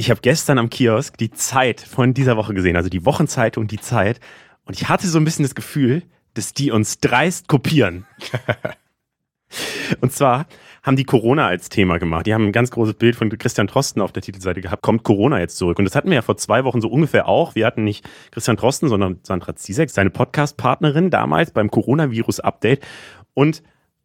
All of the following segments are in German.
Ich habe gestern am Kiosk die Zeit von dieser Woche gesehen, also die Wochenzeitung, die Zeit. Und ich hatte so ein bisschen das Gefühl, dass die uns dreist kopieren. Und zwar haben die Corona als Thema gemacht. Die haben ein ganz großes Bild von Christian Drosten auf der Titelseite gehabt. Kommt Corona jetzt zurück? Und das hatten wir ja vor zwei Wochen so ungefähr auch. Wir hatten nicht Christian Drosten, sondern Sandra Zizek, seine Podcast-Partnerin damals beim Coronavirus-Update. Und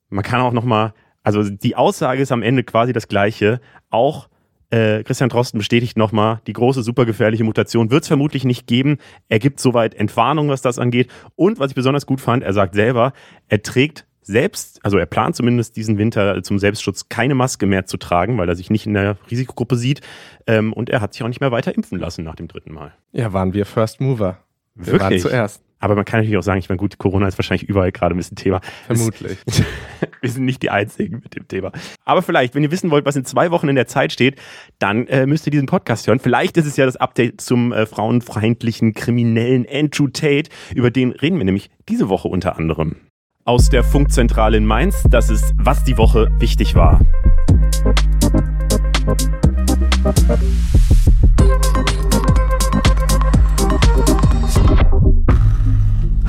man kann auch nochmal, also die Aussage ist am Ende quasi das gleiche. Auch äh, Christian Drosten bestätigt nochmal, die große, supergefährliche Mutation wird es vermutlich nicht geben. Er gibt soweit Entwarnung, was das angeht. Und was ich besonders gut fand, er sagt selber, er trägt selbst, also er plant zumindest diesen Winter zum Selbstschutz keine Maske mehr zu tragen, weil er sich nicht in der Risikogruppe sieht. Ähm, und er hat sich auch nicht mehr weiter impfen lassen nach dem dritten Mal. Ja, waren wir First Mover. Wir Wirklich? waren zuerst. Aber man kann natürlich auch sagen, ich meine, gut, Corona ist wahrscheinlich überall gerade ein bisschen Thema. Vermutlich. wir sind nicht die Einzigen mit dem Thema. Aber vielleicht, wenn ihr wissen wollt, was in zwei Wochen in der Zeit steht, dann äh, müsst ihr diesen Podcast hören. Vielleicht ist es ja das Update zum äh, frauenfeindlichen, kriminellen Andrew Tate. Über den reden wir nämlich diese Woche unter anderem aus der Funkzentrale in Mainz. Das ist, was die Woche wichtig war.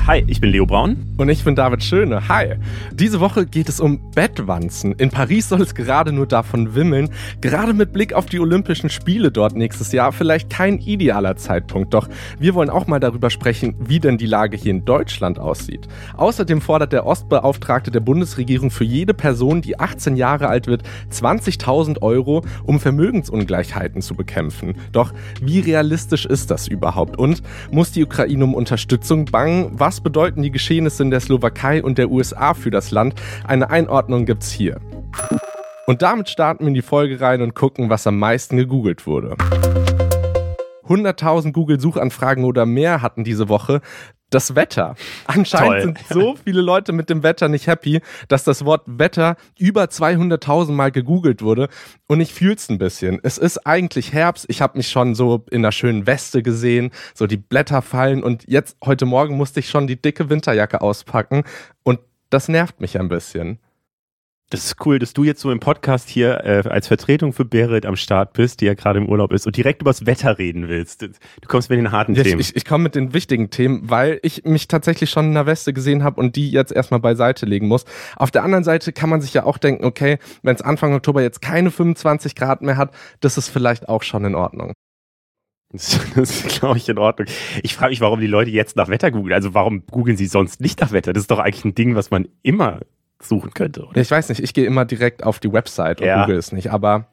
Hi, ich bin Leo Braun. Und ich bin David Schöne. Hi. Diese Woche geht es um Bettwanzen. In Paris soll es gerade nur davon wimmeln. Gerade mit Blick auf die Olympischen Spiele dort nächstes Jahr vielleicht kein idealer Zeitpunkt. Doch wir wollen auch mal darüber sprechen, wie denn die Lage hier in Deutschland aussieht. Außerdem fordert der Ostbeauftragte der Bundesregierung für jede Person, die 18 Jahre alt wird, 20.000 Euro, um Vermögensungleichheiten zu bekämpfen. Doch wie realistisch ist das überhaupt? Und muss die Ukraine um Unterstützung bangen? Was was bedeuten die Geschehnisse in der Slowakei und der USA für das Land? Eine Einordnung gibt's hier. Und damit starten wir in die Folge rein und gucken, was am meisten gegoogelt wurde. 100.000 Google-Suchanfragen oder mehr hatten diese Woche das Wetter. Anscheinend Toll. sind so viele Leute mit dem Wetter nicht happy, dass das Wort Wetter über 200.000 Mal gegoogelt wurde. Und ich fühl's ein bisschen. Es ist eigentlich Herbst. Ich habe mich schon so in einer schönen Weste gesehen, so die Blätter fallen. Und jetzt, heute Morgen, musste ich schon die dicke Winterjacke auspacken. Und das nervt mich ein bisschen. Das ist cool, dass du jetzt so im Podcast hier äh, als Vertretung für Berit am Start bist, die ja gerade im Urlaub ist und direkt übers Wetter reden willst. Du kommst mit den harten ja, Themen. Ich, ich komme mit den wichtigen Themen, weil ich mich tatsächlich schon in der Weste gesehen habe und die jetzt erstmal beiseite legen muss. Auf der anderen Seite kann man sich ja auch denken, okay, wenn es Anfang Oktober jetzt keine 25 Grad mehr hat, das ist vielleicht auch schon in Ordnung. Das ist, glaube ich, in Ordnung. Ich frage mich, warum die Leute jetzt nach Wetter googeln. Also warum googeln sie sonst nicht nach Wetter? Das ist doch eigentlich ein Ding, was man immer suchen könnte. Oder? Ich weiß nicht, ich gehe immer direkt auf die Website und ja. google es nicht, aber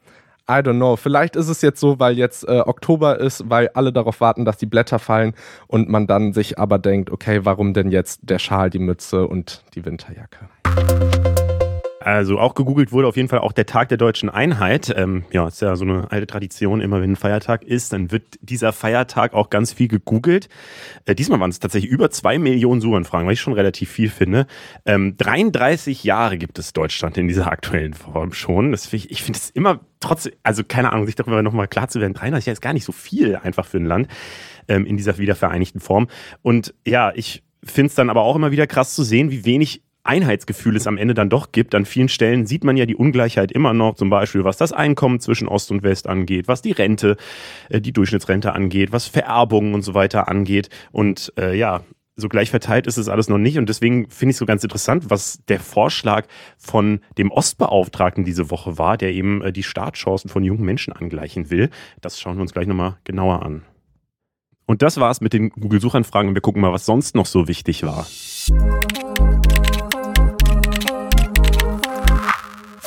I don't know. Vielleicht ist es jetzt so, weil jetzt äh, Oktober ist, weil alle darauf warten, dass die Blätter fallen und man dann sich aber denkt, okay, warum denn jetzt der Schal, die Mütze und die Winterjacke? Also auch gegoogelt wurde auf jeden Fall auch der Tag der deutschen Einheit. Ähm, ja, ist ja so eine alte Tradition, immer wenn ein Feiertag ist, dann wird dieser Feiertag auch ganz viel gegoogelt. Äh, diesmal waren es tatsächlich über zwei Millionen Suchanfragen, was ich schon relativ viel finde. Ähm, 33 Jahre gibt es Deutschland in dieser aktuellen Form schon. Das find ich ich finde es immer trotzdem, also keine Ahnung, sich darüber nochmal klar zu werden, 33 Jahre ist gar nicht so viel einfach für ein Land ähm, in dieser wiedervereinigten Form. Und ja, ich finde es dann aber auch immer wieder krass zu sehen, wie wenig Einheitsgefühl es am Ende dann doch gibt. An vielen Stellen sieht man ja die Ungleichheit immer noch, zum Beispiel was das Einkommen zwischen Ost und West angeht, was die Rente, äh, die Durchschnittsrente angeht, was Vererbungen und so weiter angeht. Und äh, ja, so gleich verteilt ist es alles noch nicht. Und deswegen finde ich es so ganz interessant, was der Vorschlag von dem Ostbeauftragten diese Woche war, der eben äh, die Startchancen von jungen Menschen angleichen will. Das schauen wir uns gleich nochmal genauer an. Und das war's mit den Google-Suchanfragen wir gucken mal, was sonst noch so wichtig war.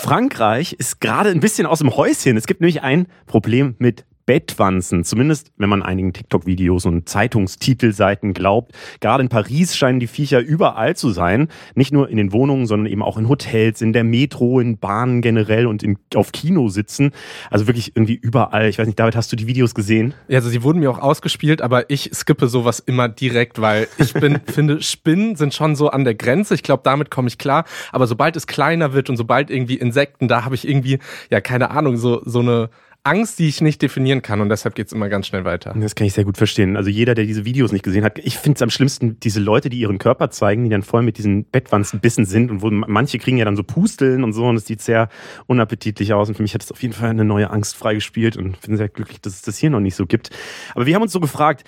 Frankreich ist gerade ein bisschen aus dem Häuschen. Es gibt nämlich ein Problem mit Bettwanzen. Zumindest, wenn man einigen TikTok-Videos und Zeitungstitelseiten glaubt. Gerade in Paris scheinen die Viecher überall zu sein. Nicht nur in den Wohnungen, sondern eben auch in Hotels, in der Metro, in Bahnen generell und in, auf Kino sitzen. Also wirklich irgendwie überall. Ich weiß nicht, David, hast du die Videos gesehen? Ja, also sie wurden mir auch ausgespielt, aber ich skippe sowas immer direkt, weil ich bin, finde, Spinnen sind schon so an der Grenze. Ich glaube, damit komme ich klar. Aber sobald es kleiner wird und sobald irgendwie Insekten, da habe ich irgendwie, ja, keine Ahnung, so, so eine Angst, die ich nicht definieren kann und deshalb geht es immer ganz schnell weiter. Das kann ich sehr gut verstehen. Also jeder, der diese Videos nicht gesehen hat, ich finde es am schlimmsten, diese Leute, die ihren Körper zeigen, die dann voll mit diesen Bettwanzenbissen sind und wo manche kriegen ja dann so Pusteln und so und es sieht sehr unappetitlich aus und für mich hat es auf jeden Fall eine neue Angst freigespielt und bin sehr glücklich, dass es das hier noch nicht so gibt. Aber wir haben uns so gefragt,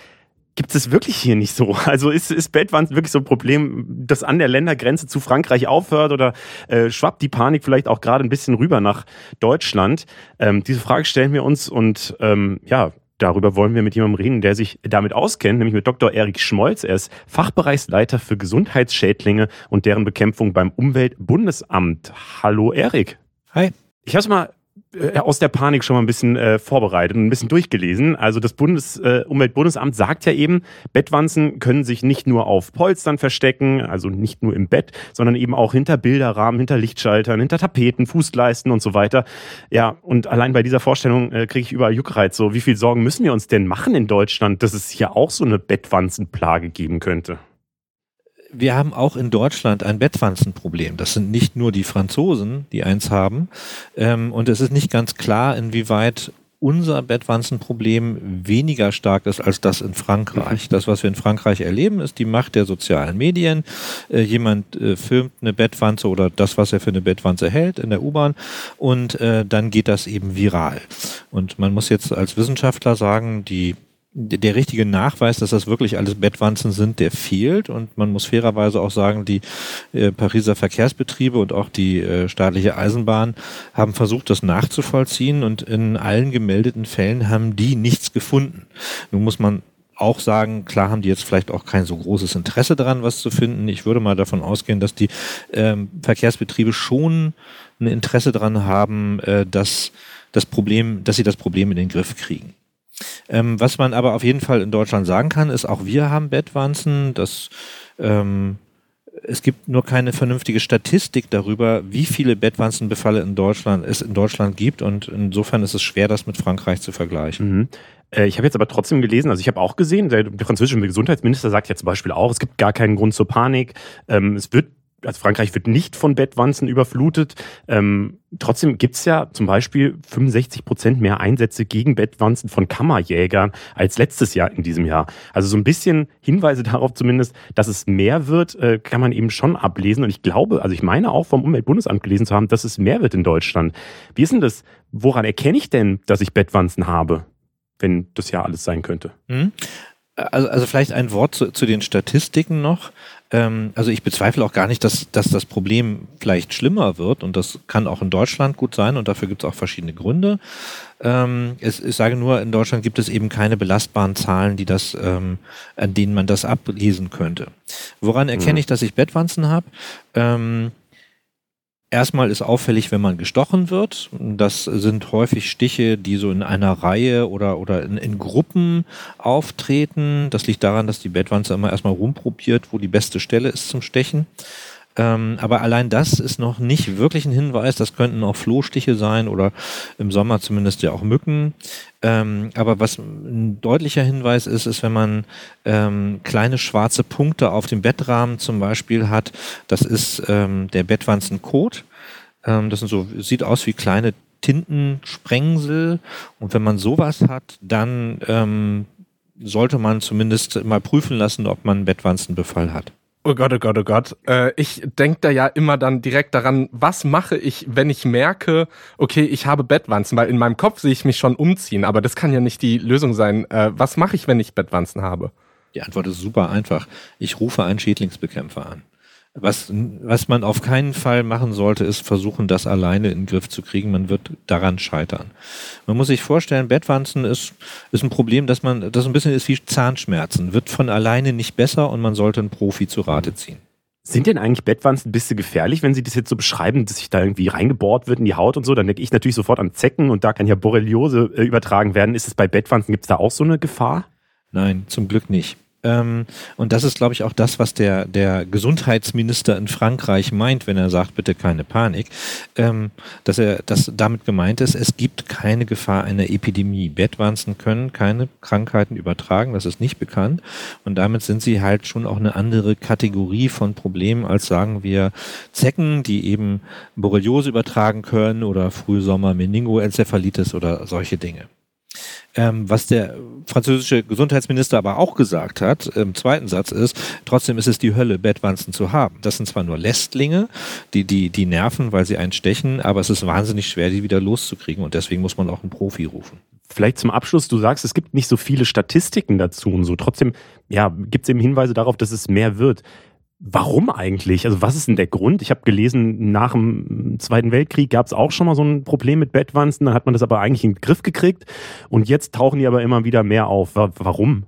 gibt es wirklich hier nicht so. Also ist, ist Bettwanzen wirklich so ein Problem, das an der Ländergrenze zu Frankreich aufhört oder äh, schwappt die Panik vielleicht auch gerade ein bisschen rüber nach Deutschland? Ähm, diese Frage stellen wir uns und ähm, ja, Darüber wollen wir mit jemandem reden, der sich damit auskennt, nämlich mit Dr. Erik Schmolz. Er ist Fachbereichsleiter für Gesundheitsschädlinge und deren Bekämpfung beim Umweltbundesamt. Hallo Erik. Hi. Ich habe es mal aus der Panik schon mal ein bisschen äh, vorbereitet und ein bisschen durchgelesen. Also das Bundes, äh, Umweltbundesamt sagt ja eben, Bettwanzen können sich nicht nur auf Polstern verstecken, also nicht nur im Bett, sondern eben auch hinter Bilderrahmen, hinter Lichtschaltern, hinter Tapeten, Fußleisten und so weiter. Ja, und allein bei dieser Vorstellung äh, kriege ich überall Juckreiz. So, wie viel Sorgen müssen wir uns denn machen in Deutschland, dass es hier auch so eine Bettwanzenplage geben könnte? Wir haben auch in Deutschland ein Bettwanzenproblem. Das sind nicht nur die Franzosen, die eins haben. Ähm, und es ist nicht ganz klar, inwieweit unser Bettwanzenproblem weniger stark ist als das in Frankreich. Das, was wir in Frankreich erleben, ist die Macht der sozialen Medien. Äh, jemand äh, filmt eine Bettwanze oder das, was er für eine Bettwanze hält in der U-Bahn und äh, dann geht das eben viral. Und man muss jetzt als Wissenschaftler sagen, die der richtige Nachweis, dass das wirklich alles Bettwanzen sind, der fehlt. Und man muss fairerweise auch sagen, die äh, Pariser Verkehrsbetriebe und auch die äh, staatliche Eisenbahn haben versucht, das nachzuvollziehen. Und in allen gemeldeten Fällen haben die nichts gefunden. Nun muss man auch sagen, klar haben die jetzt vielleicht auch kein so großes Interesse daran, was zu finden. Ich würde mal davon ausgehen, dass die ähm, Verkehrsbetriebe schon ein Interesse daran haben, äh, dass das Problem, dass sie das Problem in den Griff kriegen. Ähm, was man aber auf jeden Fall in Deutschland sagen kann, ist, auch wir haben Bettwanzen. Das, ähm, es gibt nur keine vernünftige Statistik darüber, wie viele Bettwanzenbefalle in Deutschland es in Deutschland gibt. Und insofern ist es schwer, das mit Frankreich zu vergleichen. Mhm. Äh, ich habe jetzt aber trotzdem gelesen, also ich habe auch gesehen, der französische Gesundheitsminister sagt ja zum Beispiel auch, es gibt gar keinen Grund zur Panik. Ähm, es wird also Frankreich wird nicht von Bettwanzen überflutet. Ähm, trotzdem gibt's ja zum Beispiel 65 Prozent mehr Einsätze gegen Bettwanzen von Kammerjägern als letztes Jahr in diesem Jahr. Also so ein bisschen Hinweise darauf zumindest, dass es mehr wird, äh, kann man eben schon ablesen. Und ich glaube, also ich meine auch vom Umweltbundesamt gelesen zu haben, dass es mehr wird in Deutschland. Wie ist denn das? Woran erkenne ich denn, dass ich Bettwanzen habe, wenn das ja alles sein könnte? Mhm. Also, also vielleicht ein Wort zu, zu den Statistiken noch. Ähm, also ich bezweifle auch gar nicht, dass, dass das Problem vielleicht schlimmer wird und das kann auch in Deutschland gut sein und dafür gibt es auch verschiedene Gründe. Ähm, es, ich sage nur, in Deutschland gibt es eben keine belastbaren Zahlen, die das, ähm, an denen man das ablesen könnte. Woran erkenne mhm. ich, dass ich Bettwanzen habe? Ähm, Erstmal ist auffällig, wenn man gestochen wird. Das sind häufig Stiche, die so in einer Reihe oder, oder in, in Gruppen auftreten. Das liegt daran, dass die Bettwanze immer erstmal rumprobiert, wo die beste Stelle ist zum Stechen. Ähm, aber allein das ist noch nicht wirklich ein Hinweis. Das könnten auch Flohstiche sein oder im Sommer zumindest ja auch Mücken. Ähm, aber was ein deutlicher Hinweis ist, ist, wenn man ähm, kleine schwarze Punkte auf dem Bettrahmen zum Beispiel hat. Das ist ähm, der Bettwanzenkot. Ähm, das sind so, sieht aus wie kleine Tintensprengsel. Und wenn man sowas hat, dann ähm, sollte man zumindest mal prüfen lassen, ob man einen Bettwanzenbefall hat. Oh Gott, oh Gott, oh Gott. Äh, ich denke da ja immer dann direkt daran, was mache ich, wenn ich merke, okay, ich habe Bettwanzen, weil in meinem Kopf sehe ich mich schon umziehen, aber das kann ja nicht die Lösung sein. Äh, was mache ich, wenn ich Bettwanzen habe? Die Antwort ist super einfach. Ich rufe einen Schädlingsbekämpfer an. Was, was man auf keinen Fall machen sollte, ist versuchen, das alleine in den Griff zu kriegen. Man wird daran scheitern. Man muss sich vorstellen, Bettwanzen ist, ist ein Problem, dass man, das ein bisschen ist wie Zahnschmerzen. Wird von alleine nicht besser und man sollte einen Profi zu Rate ziehen. Sind denn eigentlich Bettwanzen ein bisschen gefährlich, wenn Sie das jetzt so beschreiben, dass sich da irgendwie reingebohrt wird in die Haut und so? Dann denke ich natürlich sofort an Zecken und da kann ja Borreliose äh, übertragen werden. Ist es bei Bettwanzen, gibt es da auch so eine Gefahr? Nein, zum Glück nicht. Ähm, und das ist, glaube ich, auch das, was der, der Gesundheitsminister in Frankreich meint, wenn er sagt, bitte keine Panik, ähm, dass er, dass damit gemeint ist, es gibt keine Gefahr einer Epidemie. Bettwanzen können keine Krankheiten übertragen, das ist nicht bekannt. Und damit sind sie halt schon auch eine andere Kategorie von Problemen als sagen wir Zecken, die eben Borreliose übertragen können oder Frühsommer Meningoenzephalitis oder solche Dinge. Ähm, was der französische Gesundheitsminister aber auch gesagt hat, im zweiten Satz ist, trotzdem ist es die Hölle, Bettwanzen zu haben. Das sind zwar nur Lästlinge, die, die, die nerven, weil sie einen stechen, aber es ist wahnsinnig schwer, die wieder loszukriegen und deswegen muss man auch einen Profi rufen. Vielleicht zum Abschluss, du sagst, es gibt nicht so viele Statistiken dazu und so. Trotzdem, ja, gibt es eben Hinweise darauf, dass es mehr wird. Warum eigentlich? Also was ist denn der Grund? Ich habe gelesen, nach dem Zweiten Weltkrieg gab es auch schon mal so ein Problem mit Bettwanzen, dann hat man das aber eigentlich in den Griff gekriegt und jetzt tauchen die aber immer wieder mehr auf. Warum?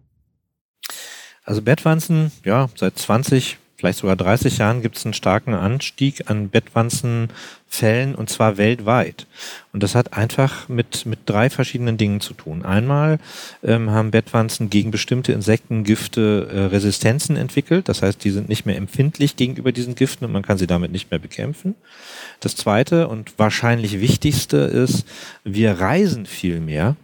Also Bettwanzen, ja, seit 20, vielleicht sogar 30 Jahren gibt es einen starken Anstieg an Bettwanzenfällen und zwar weltweit. Und das hat einfach mit, mit drei verschiedenen Dingen zu tun. Einmal ähm, haben Bettwanzen gegen bestimmte Insektengifte äh, Resistenzen entwickelt. Das heißt, die sind nicht mehr empfindlich gegenüber diesen Giften und man kann sie damit nicht mehr bekämpfen. Das zweite und wahrscheinlich wichtigste ist, wir reisen viel mehr.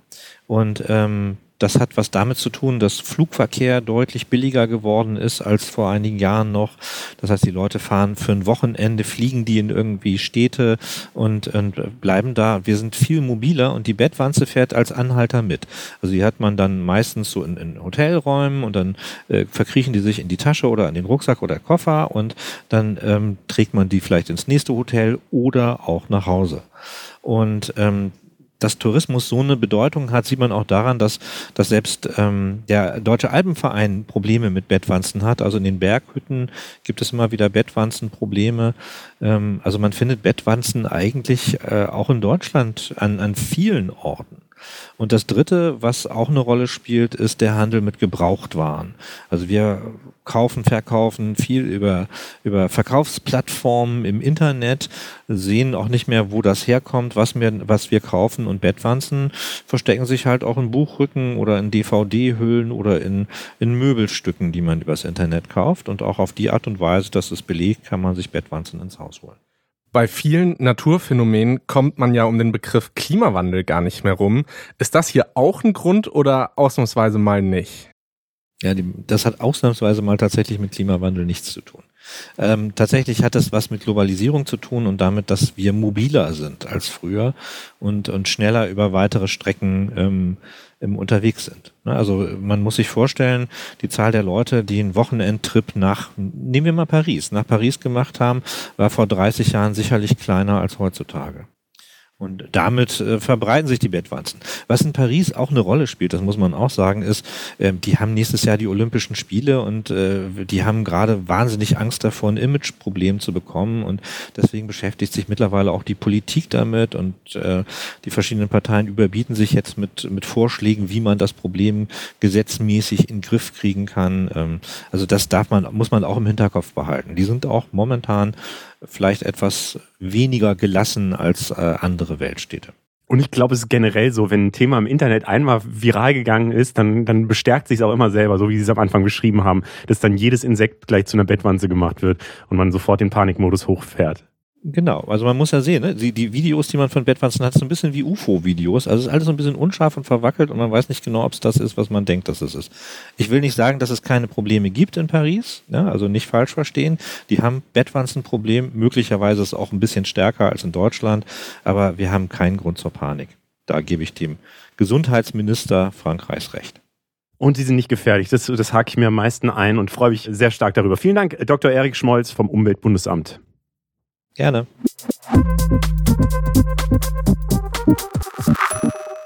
Und ähm, das hat was damit zu tun, dass Flugverkehr deutlich billiger geworden ist als vor einigen Jahren noch. Das heißt, die Leute fahren für ein Wochenende, fliegen die in irgendwie Städte und, und bleiben da. Wir sind viel mobiler und die Bettwanze fährt als Anhalter mit. Also die hat man dann meistens so in, in Hotelräumen und dann äh, verkriechen die sich in die Tasche oder in den Rucksack oder Koffer und dann ähm, trägt man die vielleicht ins nächste Hotel oder auch nach Hause. Und ähm, dass Tourismus so eine Bedeutung hat, sieht man auch daran, dass, dass selbst ähm, der Deutsche Alpenverein Probleme mit Bettwanzen hat. Also in den Berghütten gibt es immer wieder Bettwanzenprobleme. Ähm, also man findet Bettwanzen eigentlich äh, auch in Deutschland an, an vielen Orten. Und das Dritte, was auch eine Rolle spielt, ist der Handel mit Gebrauchtwaren. Also wir kaufen, verkaufen viel über, über Verkaufsplattformen im Internet, sehen auch nicht mehr, wo das herkommt, was wir, was wir kaufen und Bettwanzen verstecken sich halt auch in Buchrücken oder in DVD-Hüllen oder in, in Möbelstücken, die man übers Internet kauft und auch auf die Art und Weise, dass es belegt, kann man sich Bettwanzen ins Haus holen. Bei vielen Naturphänomenen kommt man ja um den Begriff Klimawandel gar nicht mehr rum. Ist das hier auch ein Grund oder ausnahmsweise mal nicht? Ja, die, das hat ausnahmsweise mal tatsächlich mit Klimawandel nichts zu tun. Ähm, tatsächlich hat es was mit Globalisierung zu tun und damit, dass wir mobiler sind als früher und, und schneller über weitere Strecken ähm, unterwegs sind. Ne, also man muss sich vorstellen, die Zahl der Leute, die einen Wochenendtrip nach, nehmen wir mal Paris, nach Paris gemacht haben, war vor 30 Jahren sicherlich kleiner als heutzutage. Und damit äh, verbreiten sich die Bettwanzen. Was in Paris auch eine Rolle spielt, das muss man auch sagen, ist, äh, die haben nächstes Jahr die Olympischen Spiele und äh, die haben gerade wahnsinnig Angst davor, ein Imageproblem zu bekommen. Und deswegen beschäftigt sich mittlerweile auch die Politik damit und äh, die verschiedenen Parteien überbieten sich jetzt mit, mit Vorschlägen, wie man das Problem gesetzmäßig in den Griff kriegen kann. Ähm, also das darf man, muss man auch im Hinterkopf behalten. Die sind auch momentan vielleicht etwas weniger gelassen als äh, andere Weltstädte. Und ich glaube, es ist generell so, wenn ein Thema im Internet einmal viral gegangen ist, dann, dann bestärkt sich es auch immer selber, so wie Sie es am Anfang beschrieben haben, dass dann jedes Insekt gleich zu einer Bettwanze gemacht wird und man sofort den Panikmodus hochfährt. Genau, also man muss ja sehen, ne? die, die Videos, die man von Bettwanzen hat, sind ein bisschen wie UFO-Videos. Also es ist alles so ein bisschen unscharf und verwackelt und man weiß nicht genau, ob es das ist, was man denkt, dass es ist. Ich will nicht sagen, dass es keine Probleme gibt in Paris, ja? also nicht falsch verstehen. Die haben Bettwanzenproblem, möglicherweise ist es auch ein bisschen stärker als in Deutschland, aber wir haben keinen Grund zur Panik. Da gebe ich dem Gesundheitsminister Frankreichs recht. Und sie sind nicht gefährlich. Das, das hake ich mir am meisten ein und freue mich sehr stark darüber. Vielen Dank, Dr. Erik Schmolz vom Umweltbundesamt. Gerne.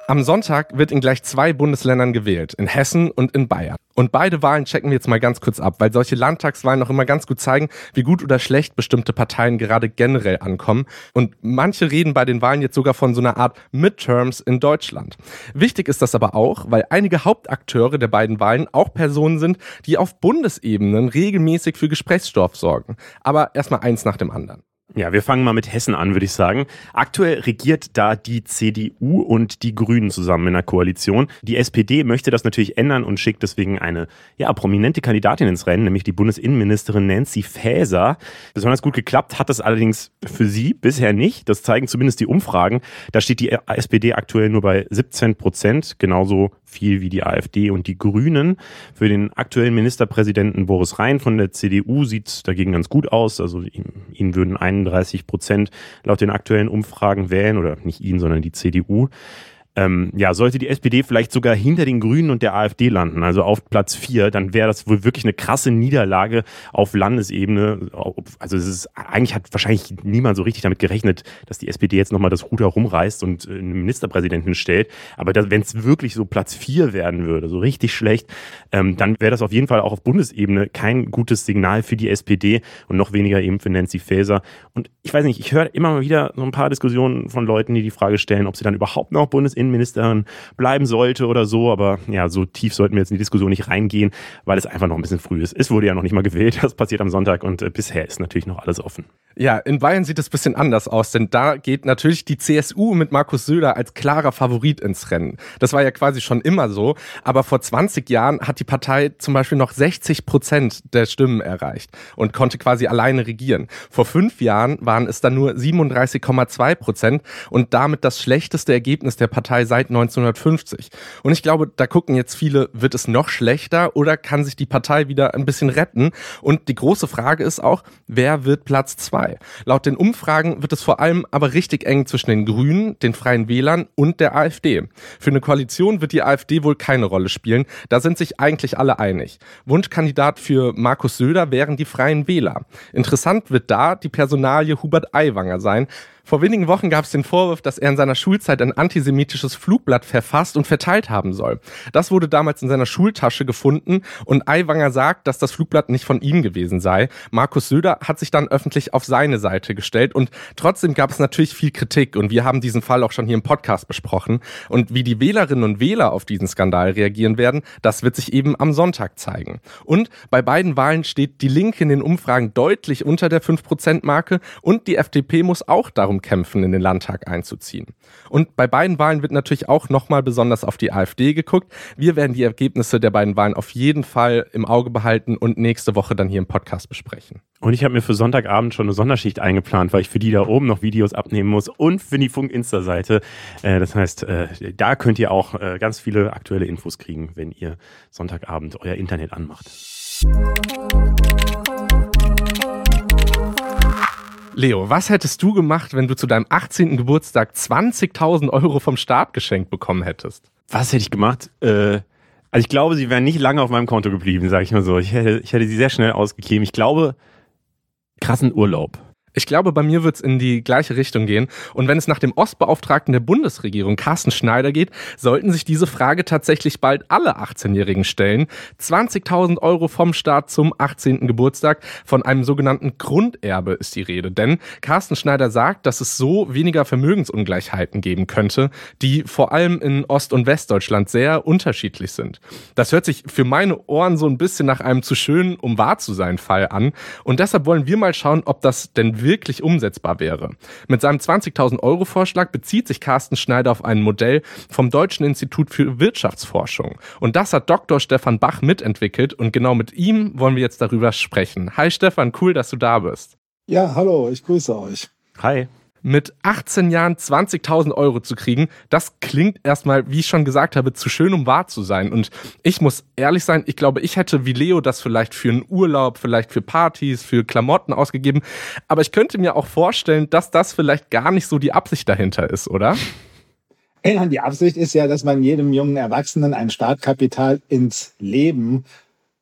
Am Sonntag wird in gleich zwei Bundesländern gewählt, in Hessen und in Bayern. Und beide Wahlen checken wir jetzt mal ganz kurz ab, weil solche Landtagswahlen noch immer ganz gut zeigen, wie gut oder schlecht bestimmte Parteien gerade generell ankommen. Und manche reden bei den Wahlen jetzt sogar von so einer Art Midterms in Deutschland. Wichtig ist das aber auch, weil einige Hauptakteure der beiden Wahlen auch Personen sind, die auf Bundesebenen regelmäßig für Gesprächsstoff sorgen. Aber erstmal eins nach dem anderen. Ja, wir fangen mal mit Hessen an, würde ich sagen. Aktuell regiert da die CDU und die Grünen zusammen in der Koalition. Die SPD möchte das natürlich ändern und schickt deswegen eine ja, prominente Kandidatin ins Rennen, nämlich die Bundesinnenministerin Nancy Faeser. Besonders gut geklappt hat das allerdings für sie bisher nicht. Das zeigen zumindest die Umfragen. Da steht die SPD aktuell nur bei 17 Prozent, genauso viel wie die AfD und die Grünen. Für den aktuellen Ministerpräsidenten Boris Rhein von der CDU sieht es dagegen ganz gut aus. Also ihn würden 31 Prozent laut den aktuellen Umfragen wählen oder nicht ihn, sondern die CDU ähm, ja, sollte die SPD vielleicht sogar hinter den Grünen und der AfD landen, also auf Platz vier, dann wäre das wohl wirklich eine krasse Niederlage auf Landesebene. Also es ist, eigentlich hat wahrscheinlich niemand so richtig damit gerechnet, dass die SPD jetzt nochmal das Ruder rumreißt und einen Ministerpräsidenten stellt. Aber wenn es wirklich so Platz vier werden würde, so richtig schlecht, ähm, dann wäre das auf jeden Fall auch auf Bundesebene kein gutes Signal für die SPD und noch weniger eben für Nancy Faeser. Und ich weiß nicht, ich höre immer mal wieder so ein paar Diskussionen von Leuten, die die Frage stellen, ob sie dann überhaupt noch Bundesebene Innenministerin bleiben sollte oder so. Aber ja, so tief sollten wir jetzt in die Diskussion nicht reingehen, weil es einfach noch ein bisschen früh ist. Es wurde ja noch nicht mal gewählt. Das passiert am Sonntag und äh, bisher ist natürlich noch alles offen. Ja, in Bayern sieht es ein bisschen anders aus, denn da geht natürlich die CSU mit Markus Söder als klarer Favorit ins Rennen. Das war ja quasi schon immer so, aber vor 20 Jahren hat die Partei zum Beispiel noch 60 Prozent der Stimmen erreicht und konnte quasi alleine regieren. Vor fünf Jahren waren es dann nur 37,2 Prozent und damit das schlechteste Ergebnis der Partei seit 1950. Und ich glaube, da gucken jetzt viele, wird es noch schlechter oder kann sich die Partei wieder ein bisschen retten? Und die große Frage ist auch, wer wird Platz zwei? 2. Laut den Umfragen wird es vor allem aber richtig eng zwischen den Grünen, den Freien Wählern und der AfD. Für eine Koalition wird die AfD wohl keine Rolle spielen. Da sind sich eigentlich alle einig. Wunschkandidat für Markus Söder wären die Freien Wähler. Interessant wird da die Personalie Hubert Aiwanger sein, vor wenigen Wochen gab es den Vorwurf, dass er in seiner Schulzeit ein antisemitisches Flugblatt verfasst und verteilt haben soll. Das wurde damals in seiner Schultasche gefunden und Aiwanger sagt, dass das Flugblatt nicht von ihm gewesen sei. Markus Söder hat sich dann öffentlich auf seine Seite gestellt und trotzdem gab es natürlich viel Kritik und wir haben diesen Fall auch schon hier im Podcast besprochen. Und wie die Wählerinnen und Wähler auf diesen Skandal reagieren werden, das wird sich eben am Sonntag zeigen. Und bei beiden Wahlen steht die Linke in den Umfragen deutlich unter der 5%-Marke und die FDP muss auch darum kämpfen, in den Landtag einzuziehen. Und bei beiden Wahlen wird natürlich auch nochmal besonders auf die AfD geguckt. Wir werden die Ergebnisse der beiden Wahlen auf jeden Fall im Auge behalten und nächste Woche dann hier im Podcast besprechen. Und ich habe mir für Sonntagabend schon eine Sonderschicht eingeplant, weil ich für die da oben noch Videos abnehmen muss und für die Funk-Insta-Seite. Äh, das heißt, äh, da könnt ihr auch äh, ganz viele aktuelle Infos kriegen, wenn ihr Sonntagabend euer Internet anmacht. Leo, was hättest du gemacht, wenn du zu deinem 18. Geburtstag 20.000 Euro vom Staat geschenkt bekommen hättest? Was hätte ich gemacht? Äh, also ich glaube, sie wären nicht lange auf meinem Konto geblieben, sage ich mal so. Ich hätte, ich hätte sie sehr schnell ausgegeben. Ich glaube, krassen Urlaub. Ich glaube, bei mir wird es in die gleiche Richtung gehen. Und wenn es nach dem Ostbeauftragten der Bundesregierung, Carsten Schneider, geht, sollten sich diese Frage tatsächlich bald alle 18-Jährigen stellen. 20.000 Euro vom Staat zum 18. Geburtstag. Von einem sogenannten Grunderbe ist die Rede. Denn Carsten Schneider sagt, dass es so weniger Vermögensungleichheiten geben könnte, die vor allem in Ost- und Westdeutschland sehr unterschiedlich sind. Das hört sich für meine Ohren so ein bisschen nach einem zu schönen, um wahr zu sein Fall an. Und deshalb wollen wir mal schauen, ob das denn wirklich umsetzbar wäre. Mit seinem 20.000 Euro Vorschlag bezieht sich Carsten Schneider auf ein Modell vom Deutschen Institut für Wirtschaftsforschung. Und das hat Dr. Stefan Bach mitentwickelt und genau mit ihm wollen wir jetzt darüber sprechen. Hi Stefan, cool, dass du da bist. Ja, hallo, ich grüße euch. Hi mit 18 Jahren 20.000 Euro zu kriegen, das klingt erstmal, wie ich schon gesagt habe, zu schön, um wahr zu sein. Und ich muss ehrlich sein, ich glaube, ich hätte wie Leo das vielleicht für einen Urlaub, vielleicht für Partys, für Klamotten ausgegeben. Aber ich könnte mir auch vorstellen, dass das vielleicht gar nicht so die Absicht dahinter ist, oder? Die Absicht ist ja, dass man jedem jungen Erwachsenen ein Startkapital ins Leben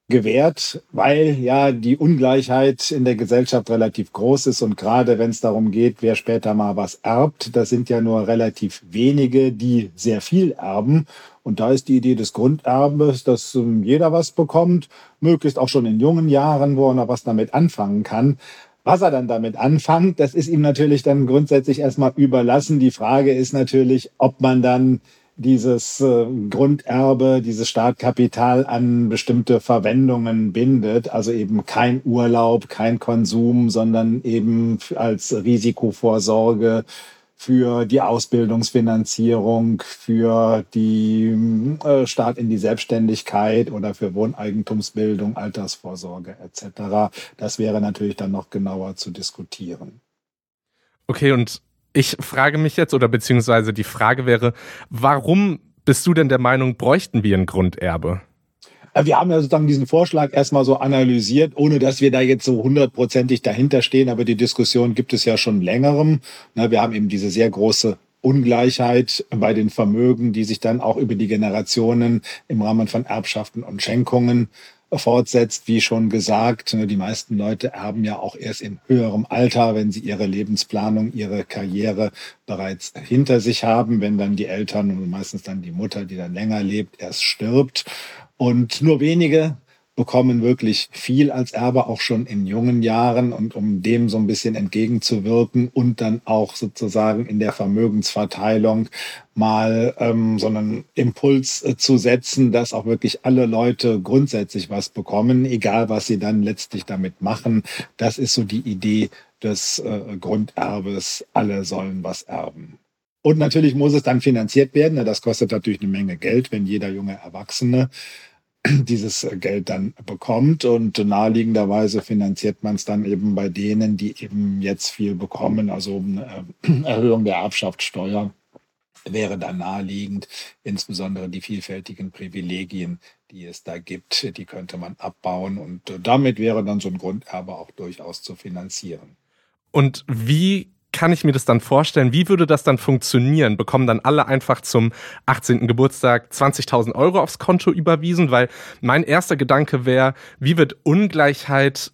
gewährt, weil ja die Ungleichheit in der Gesellschaft relativ groß ist und gerade wenn es darum geht, wer später mal was erbt, das sind ja nur relativ wenige, die sehr viel erben. Und da ist die Idee des Grunderbes, dass ähm, jeder was bekommt, möglichst auch schon in jungen Jahren, wo er noch was damit anfangen kann. Was er dann damit anfängt, das ist ihm natürlich dann grundsätzlich erstmal überlassen. Die Frage ist natürlich, ob man dann dieses äh, Grunderbe, dieses Startkapital an bestimmte Verwendungen bindet. Also eben kein Urlaub, kein Konsum, sondern eben als Risikovorsorge für die Ausbildungsfinanzierung, für die äh, Start in die Selbstständigkeit oder für Wohneigentumsbildung, Altersvorsorge etc. Das wäre natürlich dann noch genauer zu diskutieren. Okay, und ich frage mich jetzt, oder beziehungsweise die Frage wäre, warum bist du denn der Meinung, bräuchten wir ein Grunderbe? Äh, wir haben ja sozusagen diesen Vorschlag erstmal so analysiert, ohne dass wir da jetzt so hundertprozentig dahinter stehen, aber die Diskussion gibt es ja schon längerem. Wir haben eben diese sehr große Ungleichheit bei den Vermögen, die sich dann auch über die Generationen im Rahmen von Erbschaften und Schenkungen fortsetzt, wie schon gesagt. Die meisten Leute erben ja auch erst in höherem Alter, wenn sie ihre Lebensplanung, ihre Karriere bereits hinter sich haben, wenn dann die Eltern und meistens dann die Mutter, die dann länger lebt, erst stirbt. Und nur wenige bekommen wirklich viel als Erbe, auch schon in jungen Jahren. Und um dem so ein bisschen entgegenzuwirken und dann auch sozusagen in der Vermögensverteilung mal ähm, so einen Impuls äh, zu setzen, dass auch wirklich alle Leute grundsätzlich was bekommen, egal was sie dann letztlich damit machen. Das ist so die Idee des äh, Grunderbes. Alle sollen was erben. Und natürlich muss es dann finanziert werden. Das kostet natürlich eine Menge Geld, wenn jeder junge Erwachsene dieses Geld dann bekommt. Und naheliegenderweise finanziert man es dann eben bei denen, die eben jetzt viel bekommen. Also eine äh, Erhöhung der Erbschaftssteuer wäre dann naheliegend. Insbesondere die vielfältigen Privilegien, die es da gibt, die könnte man abbauen. Und damit wäre dann so ein Grunderbe auch durchaus zu finanzieren. Und wie kann ich mir das dann vorstellen? Wie würde das dann funktionieren? Bekommen dann alle einfach zum 18. Geburtstag 20.000 Euro aufs Konto überwiesen? Weil mein erster Gedanke wäre, wie wird Ungleichheit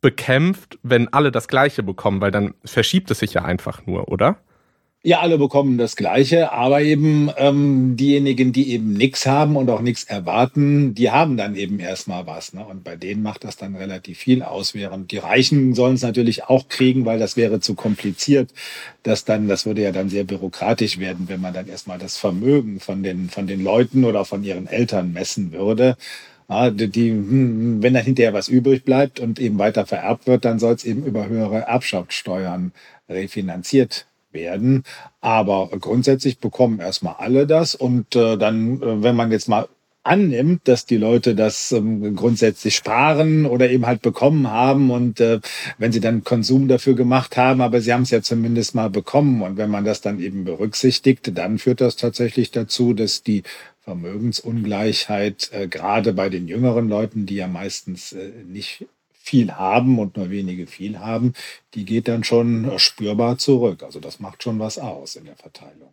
bekämpft, wenn alle das Gleiche bekommen? Weil dann verschiebt es sich ja einfach nur, oder? Ja, alle bekommen das Gleiche, aber eben ähm, diejenigen, die eben nichts haben und auch nichts erwarten, die haben dann eben erstmal was. Ne? Und bei denen macht das dann relativ viel aus, während die Reichen sollen es natürlich auch kriegen, weil das wäre zu kompliziert. Das dann, das würde ja dann sehr bürokratisch werden, wenn man dann erstmal das Vermögen von den, von den Leuten oder von ihren Eltern messen würde. Ja, die, die, hm, wenn dann hinterher was übrig bleibt und eben weiter vererbt wird, dann soll es eben über höhere Erbschaftssteuern refinanziert werden. Aber grundsätzlich bekommen erstmal alle das. Und äh, dann, äh, wenn man jetzt mal annimmt, dass die Leute das ähm, grundsätzlich sparen oder eben halt bekommen haben und äh, wenn sie dann Konsum dafür gemacht haben, aber sie haben es ja zumindest mal bekommen und wenn man das dann eben berücksichtigt, dann führt das tatsächlich dazu, dass die Vermögensungleichheit äh, gerade bei den jüngeren Leuten, die ja meistens äh, nicht viel haben und nur wenige viel haben, die geht dann schon spürbar zurück. Also das macht schon was aus in der Verteilung.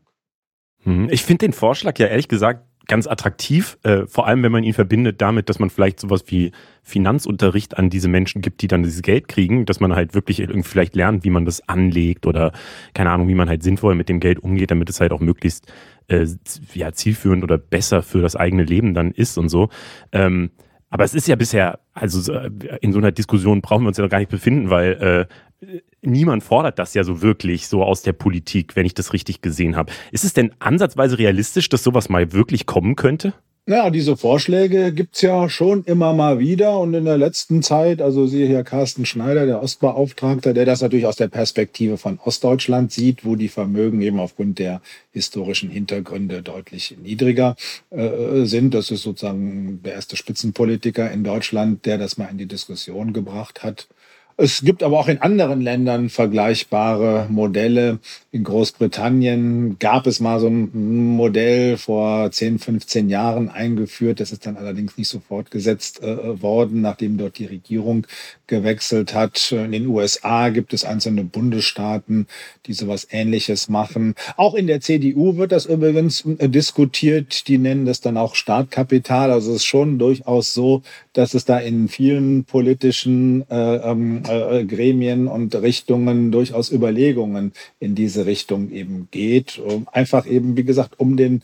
Hm, ich finde den Vorschlag ja ehrlich gesagt ganz attraktiv, äh, vor allem wenn man ihn verbindet damit, dass man vielleicht sowas wie Finanzunterricht an diese Menschen gibt, die dann dieses Geld kriegen, dass man halt wirklich irgendwie vielleicht lernt, wie man das anlegt oder keine Ahnung, wie man halt sinnvoll mit dem Geld umgeht, damit es halt auch möglichst äh, ja, zielführend oder besser für das eigene Leben dann ist und so. Ähm, aber es ist ja bisher, also in so einer Diskussion brauchen wir uns ja noch gar nicht befinden, weil äh, niemand fordert das ja so wirklich so aus der Politik, wenn ich das richtig gesehen habe. Ist es denn ansatzweise realistisch, dass sowas mal wirklich kommen könnte? Ja, diese Vorschläge gibt's ja schon immer mal wieder und in der letzten Zeit, also siehe hier Carsten Schneider, der Ostbeauftragte, der das natürlich aus der Perspektive von Ostdeutschland sieht, wo die Vermögen eben aufgrund der historischen Hintergründe deutlich niedriger äh, sind. Das ist sozusagen der erste Spitzenpolitiker in Deutschland, der das mal in die Diskussion gebracht hat. Es gibt aber auch in anderen Ländern vergleichbare Modelle. In Großbritannien gab es mal so ein Modell vor 10, 15 Jahren eingeführt. Das ist dann allerdings nicht so fortgesetzt äh, worden, nachdem dort die Regierung gewechselt hat. In den USA gibt es einzelne Bundesstaaten, die sowas Ähnliches machen. Auch in der CDU wird das übrigens äh, diskutiert. Die nennen das dann auch Startkapital. Also es ist schon durchaus so, dass es da in vielen politischen äh, ähm, äh, Gremien und Richtungen durchaus Überlegungen in diese Richtung eben geht. Einfach eben, wie gesagt, um den,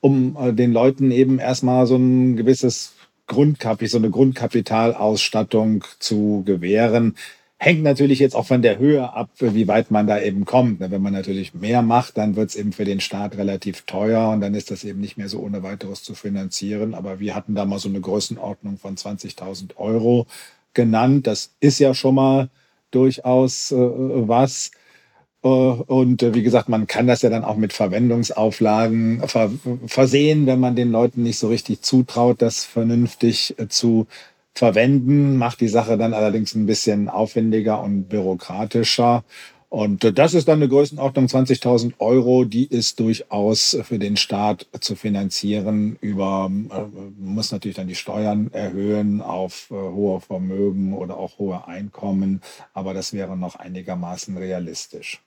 um äh, den Leuten eben erstmal so ein gewisses Grundkapital, so eine Grundkapitalausstattung zu gewähren. hängt natürlich jetzt auch von der Höhe ab, wie weit man da eben kommt. Wenn man natürlich mehr macht, dann wird es eben für den Staat relativ teuer und dann ist das eben nicht mehr so ohne weiteres zu finanzieren. Aber wir hatten da mal so eine Größenordnung von 20.000 Euro genannt. Das ist ja schon mal durchaus äh, was. Äh, und äh, wie gesagt, man kann das ja dann auch mit Verwendungsauflagen versehen, wenn man den Leuten nicht so richtig zutraut, das vernünftig äh, zu verwenden, macht die Sache dann allerdings ein bisschen aufwendiger und bürokratischer. Und das ist dann eine Größenordnung 20.000 Euro, die ist durchaus für den Staat zu finanzieren über, muss natürlich dann die Steuern erhöhen auf hohe Vermögen oder auch hohe Einkommen, aber das wäre noch einigermaßen realistisch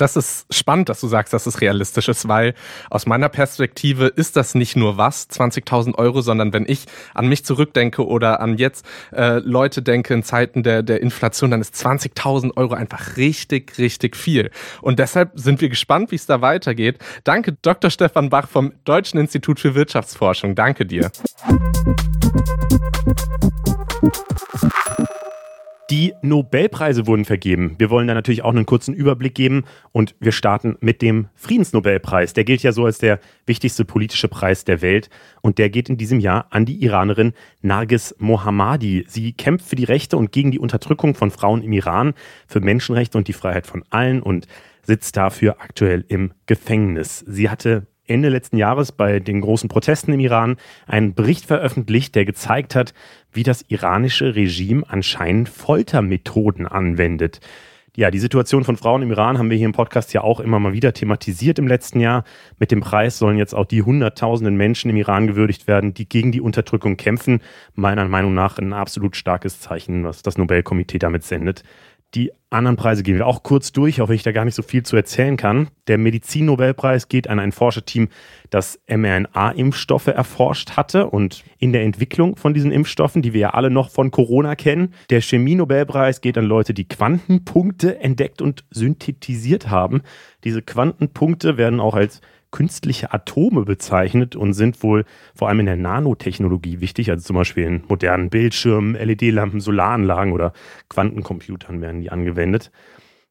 das ist spannend, dass du sagst, dass es realistisch ist, weil aus meiner Perspektive ist das nicht nur was, 20.000 Euro, sondern wenn ich an mich zurückdenke oder an jetzt äh, Leute denke in Zeiten der, der Inflation, dann ist 20.000 Euro einfach richtig, richtig viel. Und deshalb sind wir gespannt, wie es da weitergeht. Danke, Dr. Stefan Bach vom Deutschen Institut für Wirtschaftsforschung. Danke dir. Die Nobelpreise wurden vergeben. Wir wollen da natürlich auch einen kurzen Überblick geben und wir starten mit dem Friedensnobelpreis. Der gilt ja so als der wichtigste politische Preis der Welt und der geht in diesem Jahr an die Iranerin Nargis Mohammadi. Sie kämpft für die Rechte und gegen die Unterdrückung von Frauen im Iran, für Menschenrechte und die Freiheit von allen und sitzt dafür aktuell im Gefängnis. Sie hatte Ende letzten Jahres bei den großen Protesten im Iran einen Bericht veröffentlicht, der gezeigt hat, wie das iranische Regime anscheinend Foltermethoden anwendet. Ja, die Situation von Frauen im Iran haben wir hier im Podcast ja auch immer mal wieder thematisiert im letzten Jahr. Mit dem Preis sollen jetzt auch die Hunderttausenden Menschen im Iran gewürdigt werden, die gegen die Unterdrückung kämpfen. Meiner Meinung nach ein absolut starkes Zeichen, was das Nobelkomitee damit sendet. Die anderen Preise gehen wir auch kurz durch, auch wenn ich da gar nicht so viel zu erzählen kann. Der Medizin-Nobelpreis geht an ein Forscherteam, das mRNA-Impfstoffe erforscht hatte und in der Entwicklung von diesen Impfstoffen, die wir ja alle noch von Corona kennen. Der Chemie-Nobelpreis geht an Leute, die Quantenpunkte entdeckt und synthetisiert haben. Diese Quantenpunkte werden auch als künstliche Atome bezeichnet und sind wohl vor allem in der Nanotechnologie wichtig, also zum Beispiel in modernen Bildschirmen, LED-Lampen, Solaranlagen oder Quantencomputern werden die angewendet.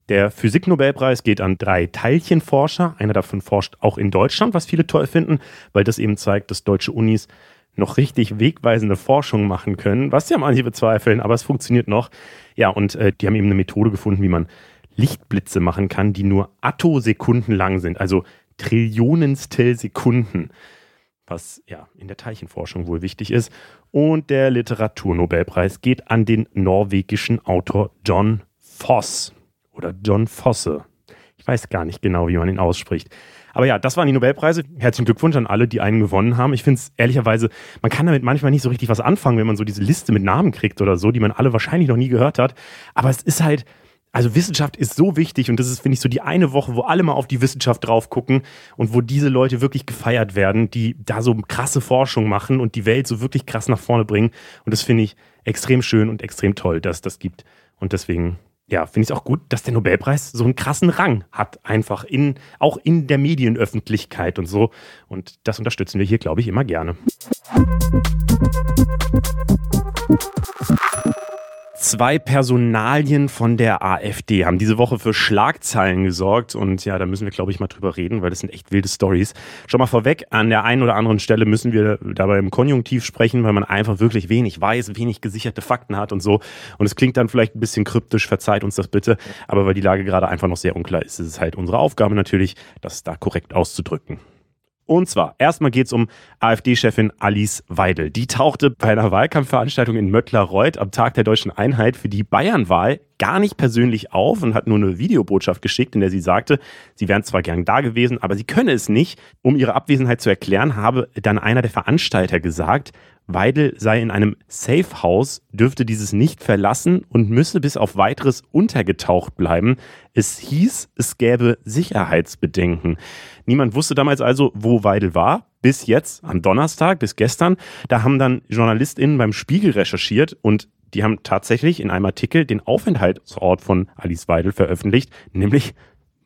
Der Physiknobelpreis geht an drei Teilchenforscher. Einer davon forscht auch in Deutschland, was viele toll finden, weil das eben zeigt, dass deutsche Unis noch richtig wegweisende Forschung machen können, was ja manche bezweifeln, aber es funktioniert noch. Ja, und äh, die haben eben eine Methode gefunden, wie man Lichtblitze machen kann, die nur Attosekunden lang sind, also Trillionenstel Sekunden, was ja in der Teilchenforschung wohl wichtig ist. Und der Literaturnobelpreis geht an den norwegischen Autor John Foss oder John Fosse. Ich weiß gar nicht genau, wie man ihn ausspricht. Aber ja, das waren die Nobelpreise. Herzlichen Glückwunsch an alle, die einen gewonnen haben. Ich finde es ehrlicherweise, man kann damit manchmal nicht so richtig was anfangen, wenn man so diese Liste mit Namen kriegt oder so, die man alle wahrscheinlich noch nie gehört hat. Aber es ist halt, also Wissenschaft ist so wichtig und das ist, finde ich, so die eine Woche, wo alle mal auf die Wissenschaft drauf gucken und wo diese Leute wirklich gefeiert werden, die da so krasse Forschung machen und die Welt so wirklich krass nach vorne bringen. Und das finde ich extrem schön und extrem toll, dass das gibt. Und deswegen, ja, finde ich es auch gut, dass der Nobelpreis so einen krassen Rang hat, einfach in, auch in der Medienöffentlichkeit und so. Und das unterstützen wir hier, glaube ich, immer gerne. Zwei Personalien von der AfD haben diese Woche für Schlagzeilen gesorgt und ja, da müssen wir, glaube ich, mal drüber reden, weil das sind echt wilde Stories. Schon mal vorweg, an der einen oder anderen Stelle müssen wir dabei im Konjunktiv sprechen, weil man einfach wirklich wenig weiß, wenig gesicherte Fakten hat und so. Und es klingt dann vielleicht ein bisschen kryptisch, verzeiht uns das bitte, aber weil die Lage gerade einfach noch sehr unklar ist, ist es halt unsere Aufgabe natürlich, das da korrekt auszudrücken. Und zwar, erstmal geht es um AfD-Chefin Alice Weidel. Die tauchte bei einer Wahlkampfveranstaltung in Möttlerreuth am Tag der deutschen Einheit für die Bayernwahl gar nicht persönlich auf und hat nur eine Videobotschaft geschickt, in der sie sagte, sie wären zwar gern da gewesen, aber sie könne es nicht. Um ihre Abwesenheit zu erklären, habe dann einer der Veranstalter gesagt, Weidel sei in einem Safe House, dürfte dieses nicht verlassen und müsse bis auf weiteres untergetaucht bleiben. Es hieß, es gäbe Sicherheitsbedenken. Niemand wusste damals also, wo Weidel war. Bis jetzt, am Donnerstag, bis gestern. Da haben dann JournalistInnen beim Spiegel recherchiert und die haben tatsächlich in einem Artikel den Aufenthaltsort von Alice Weidel veröffentlicht, nämlich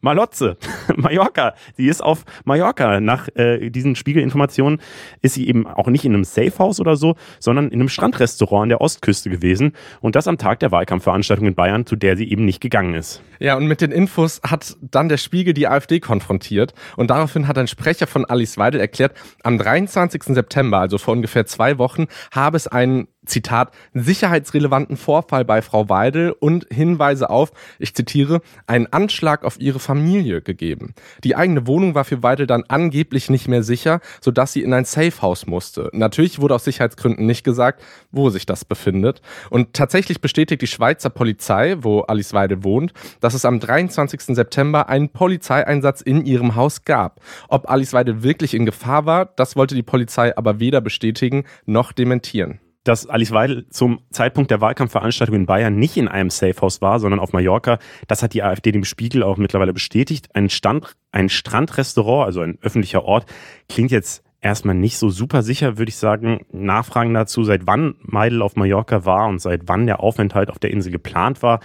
Malotze, Mallorca. Sie ist auf Mallorca. Nach äh, diesen Spiegelinformationen ist sie eben auch nicht in einem Safehouse oder so, sondern in einem Strandrestaurant an der Ostküste gewesen. Und das am Tag der Wahlkampfveranstaltung in Bayern, zu der sie eben nicht gegangen ist. Ja, und mit den Infos hat dann der Spiegel die AfD konfrontiert. Und daraufhin hat ein Sprecher von Alice Weidel erklärt, am 23. September, also vor ungefähr zwei Wochen, habe es einen Zitat, sicherheitsrelevanten Vorfall bei Frau Weidel und Hinweise auf, ich zitiere, einen Anschlag auf ihre Familie gegeben. Die eigene Wohnung war für Weidel dann angeblich nicht mehr sicher, sodass sie in ein Safehouse musste. Natürlich wurde aus Sicherheitsgründen nicht gesagt, wo sich das befindet. Und tatsächlich bestätigt die Schweizer Polizei, wo Alice Weidel wohnt, dass es am 23. September einen Polizeieinsatz in ihrem Haus gab. Ob Alice Weidel wirklich in Gefahr war, das wollte die Polizei aber weder bestätigen noch dementieren dass Alice Weidel zum Zeitpunkt der Wahlkampfveranstaltung in Bayern nicht in einem Safehouse war, sondern auf Mallorca. Das hat die AfD dem Spiegel auch mittlerweile bestätigt. Ein, Stand, ein Strandrestaurant, also ein öffentlicher Ort, klingt jetzt erstmal nicht so super sicher, würde ich sagen. Nachfragen dazu, seit wann Meidel auf Mallorca war und seit wann der Aufenthalt auf der Insel geplant war,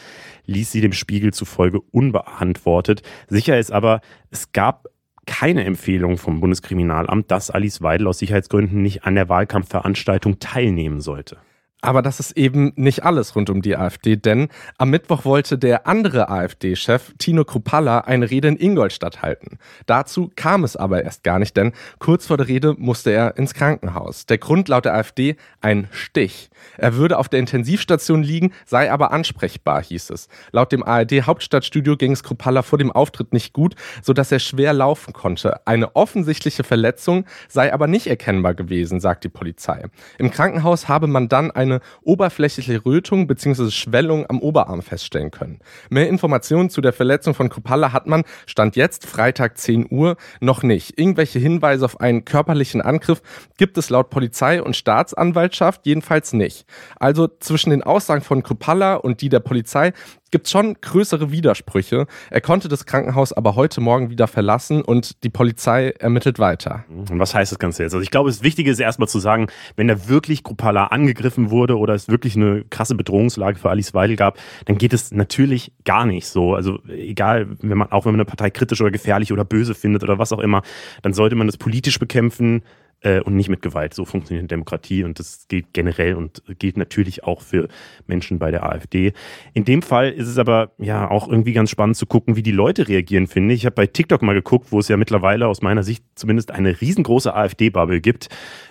ließ sie dem Spiegel zufolge unbeantwortet. Sicher ist aber, es gab keine Empfehlung vom Bundeskriminalamt, dass Alice Weidel aus Sicherheitsgründen nicht an der Wahlkampfveranstaltung teilnehmen sollte. Aber das ist eben nicht alles rund um die AfD, denn am Mittwoch wollte der andere AfD-Chef Tino Kruppalla eine Rede in Ingolstadt halten. Dazu kam es aber erst gar nicht, denn kurz vor der Rede musste er ins Krankenhaus. Der Grund laut der AfD ein Stich. Er würde auf der Intensivstation liegen, sei aber ansprechbar, hieß es. Laut dem ARD-Hauptstadtstudio ging es Kruppalla vor dem Auftritt nicht gut, sodass er schwer laufen konnte. Eine offensichtliche Verletzung sei aber nicht erkennbar gewesen, sagt die Polizei. Im Krankenhaus habe man dann ein eine oberflächliche Rötung bzw. Schwellung am Oberarm feststellen können. Mehr Informationen zu der Verletzung von Kupala hat man, stand jetzt Freitag 10 Uhr, noch nicht. Irgendwelche Hinweise auf einen körperlichen Angriff gibt es laut Polizei und Staatsanwaltschaft jedenfalls nicht. Also zwischen den Aussagen von Kupala und die der Polizei gibt schon größere Widersprüche. Er konnte das Krankenhaus aber heute Morgen wieder verlassen und die Polizei ermittelt weiter. Und was heißt das Ganze jetzt? Also ich glaube, das Wichtige ist erstmal zu sagen, wenn da wirklich Grupala angegriffen wurde oder es wirklich eine krasse Bedrohungslage für Alice Weidel gab, dann geht es natürlich gar nicht so. Also egal, wenn man, auch wenn man eine Partei kritisch oder gefährlich oder böse findet oder was auch immer, dann sollte man das politisch bekämpfen äh, und nicht mit Gewalt. So funktioniert Demokratie und das gilt generell und gilt natürlich auch für Menschen bei der AfD. In dem Fall ist es aber ja auch irgendwie ganz spannend zu gucken, wie die Leute reagieren, finde ich. Ich habe bei TikTok mal geguckt, wo es ja mittlerweile aus meiner Sicht zumindest eine riesengroße AfD-Bubble gibt.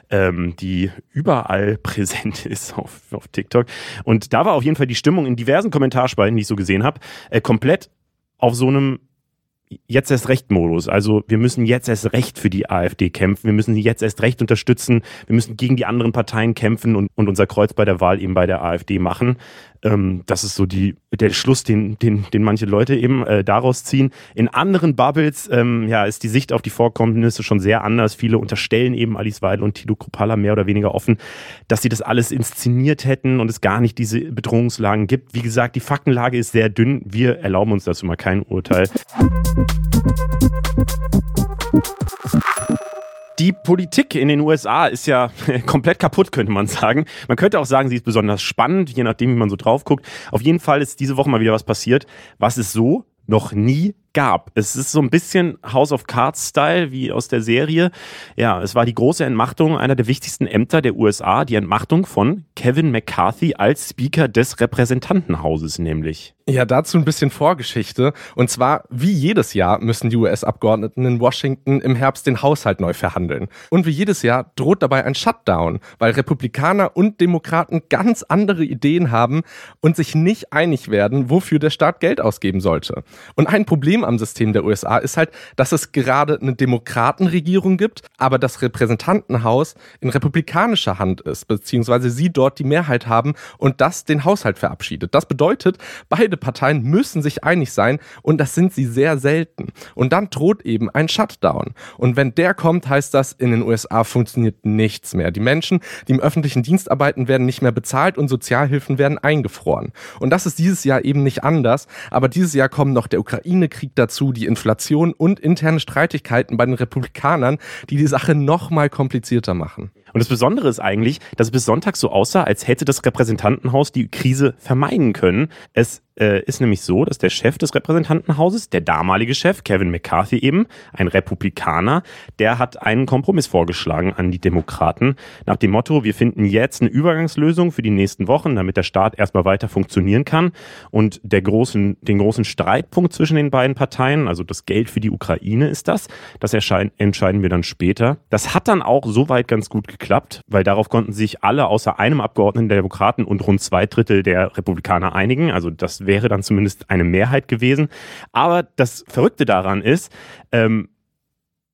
Ähm, die überall präsent ist auf, auf TikTok. Und da war auf jeden Fall die Stimmung in diversen Kommentarspalten, die ich so gesehen habe, äh, komplett auf so einem jetzt erst recht Modus. Also wir müssen jetzt erst recht für die AfD kämpfen. Wir müssen sie jetzt erst recht unterstützen. Wir müssen gegen die anderen Parteien kämpfen und, und unser Kreuz bei der Wahl eben bei der AfD machen. Ähm, das ist so die, der Schluss, den, den, den manche Leute eben äh, daraus ziehen. In anderen Bubbles ähm, ja, ist die Sicht auf die Vorkommnisse schon sehr anders. Viele unterstellen eben Alice Weidel und Tilo Kruppalla mehr oder weniger offen, dass sie das alles inszeniert hätten und es gar nicht diese Bedrohungslagen gibt. Wie gesagt, die Faktenlage ist sehr dünn. Wir erlauben uns dazu mal kein Urteil. Die Politik in den USA ist ja komplett kaputt, könnte man sagen. Man könnte auch sagen, sie ist besonders spannend, je nachdem, wie man so drauf guckt. Auf jeden Fall ist diese Woche mal wieder was passiert, was es so noch nie gab. Es ist so ein bisschen House of Cards-Style wie aus der Serie. Ja, es war die große Entmachtung einer der wichtigsten Ämter der USA, die Entmachtung von Kevin McCarthy als Speaker des Repräsentantenhauses nämlich. Ja, dazu ein bisschen Vorgeschichte. Und zwar, wie jedes Jahr müssen die US-Abgeordneten in Washington im Herbst den Haushalt neu verhandeln. Und wie jedes Jahr droht dabei ein Shutdown, weil Republikaner und Demokraten ganz andere Ideen haben und sich nicht einig werden, wofür der Staat Geld ausgeben sollte. Und ein Problem am System der USA ist halt, dass es gerade eine Demokratenregierung gibt, aber das Repräsentantenhaus in republikanischer Hand ist, beziehungsweise sie dort die Mehrheit haben und das den Haushalt verabschiedet. Das bedeutet, beide Parteien müssen sich einig sein und das sind sie sehr selten. Und dann droht eben ein Shutdown. Und wenn der kommt, heißt das, in den USA funktioniert nichts mehr. Die Menschen, die im öffentlichen Dienst arbeiten, werden nicht mehr bezahlt und Sozialhilfen werden eingefroren. Und das ist dieses Jahr eben nicht anders. Aber dieses Jahr kommen noch der Ukraine-Krieg dazu, die Inflation und interne Streitigkeiten bei den Republikanern, die die Sache noch mal komplizierter machen. Und das Besondere ist eigentlich, dass es bis Sonntag so aussah, als hätte das Repräsentantenhaus die Krise vermeiden können. Es äh, ist nämlich so, dass der Chef des Repräsentantenhauses, der damalige Chef, Kevin McCarthy eben, ein Republikaner, der hat einen Kompromiss vorgeschlagen an die Demokraten nach dem Motto, wir finden jetzt eine Übergangslösung für die nächsten Wochen, damit der Staat erstmal weiter funktionieren kann. Und der großen, den großen Streitpunkt zwischen den beiden Parteien, also das Geld für die Ukraine ist das, das entscheiden wir dann später. Das hat dann auch soweit ganz gut weil darauf konnten sich alle außer einem Abgeordneten der Demokraten und rund zwei Drittel der Republikaner einigen. Also das wäre dann zumindest eine Mehrheit gewesen. Aber das Verrückte daran ist, ähm,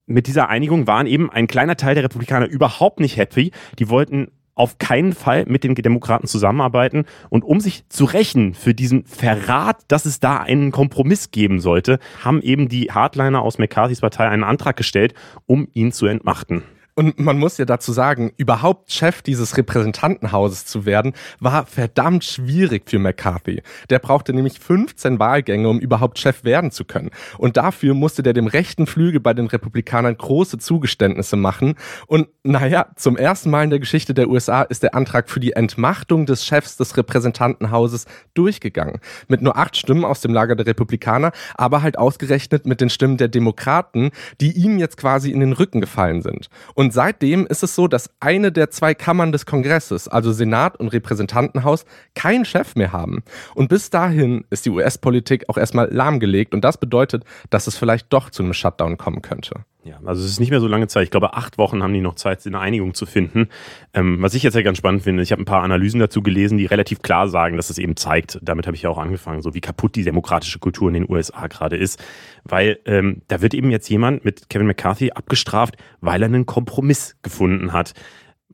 mit dieser Einigung waren eben ein kleiner Teil der Republikaner überhaupt nicht happy. Die wollten auf keinen Fall mit den Demokraten zusammenarbeiten. Und um sich zu rächen für diesen Verrat, dass es da einen Kompromiss geben sollte, haben eben die Hardliner aus McCarthys Partei einen Antrag gestellt, um ihn zu entmachten. Und man muss ja dazu sagen, überhaupt Chef dieses Repräsentantenhauses zu werden, war verdammt schwierig für McCarthy. Der brauchte nämlich 15 Wahlgänge, um überhaupt Chef werden zu können. Und dafür musste der dem rechten Flügel bei den Republikanern große Zugeständnisse machen. Und naja, zum ersten Mal in der Geschichte der USA ist der Antrag für die Entmachtung des Chefs des Repräsentantenhauses durchgegangen. Mit nur acht Stimmen aus dem Lager der Republikaner, aber halt ausgerechnet mit den Stimmen der Demokraten, die ihm jetzt quasi in den Rücken gefallen sind. Und und seitdem ist es so, dass eine der zwei Kammern des Kongresses, also Senat und Repräsentantenhaus, keinen Chef mehr haben. Und bis dahin ist die US-Politik auch erstmal lahmgelegt. Und das bedeutet, dass es vielleicht doch zu einem Shutdown kommen könnte. Ja, also es ist nicht mehr so lange Zeit. Ich glaube, acht Wochen haben die noch Zeit, eine Einigung zu finden. Ähm, was ich jetzt ja ganz spannend finde, ich habe ein paar Analysen dazu gelesen, die relativ klar sagen, dass es eben zeigt, damit habe ich ja auch angefangen, so wie kaputt die demokratische Kultur in den USA gerade ist. Weil ähm, da wird eben jetzt jemand mit Kevin McCarthy abgestraft, weil er einen Kompromiss gefunden hat.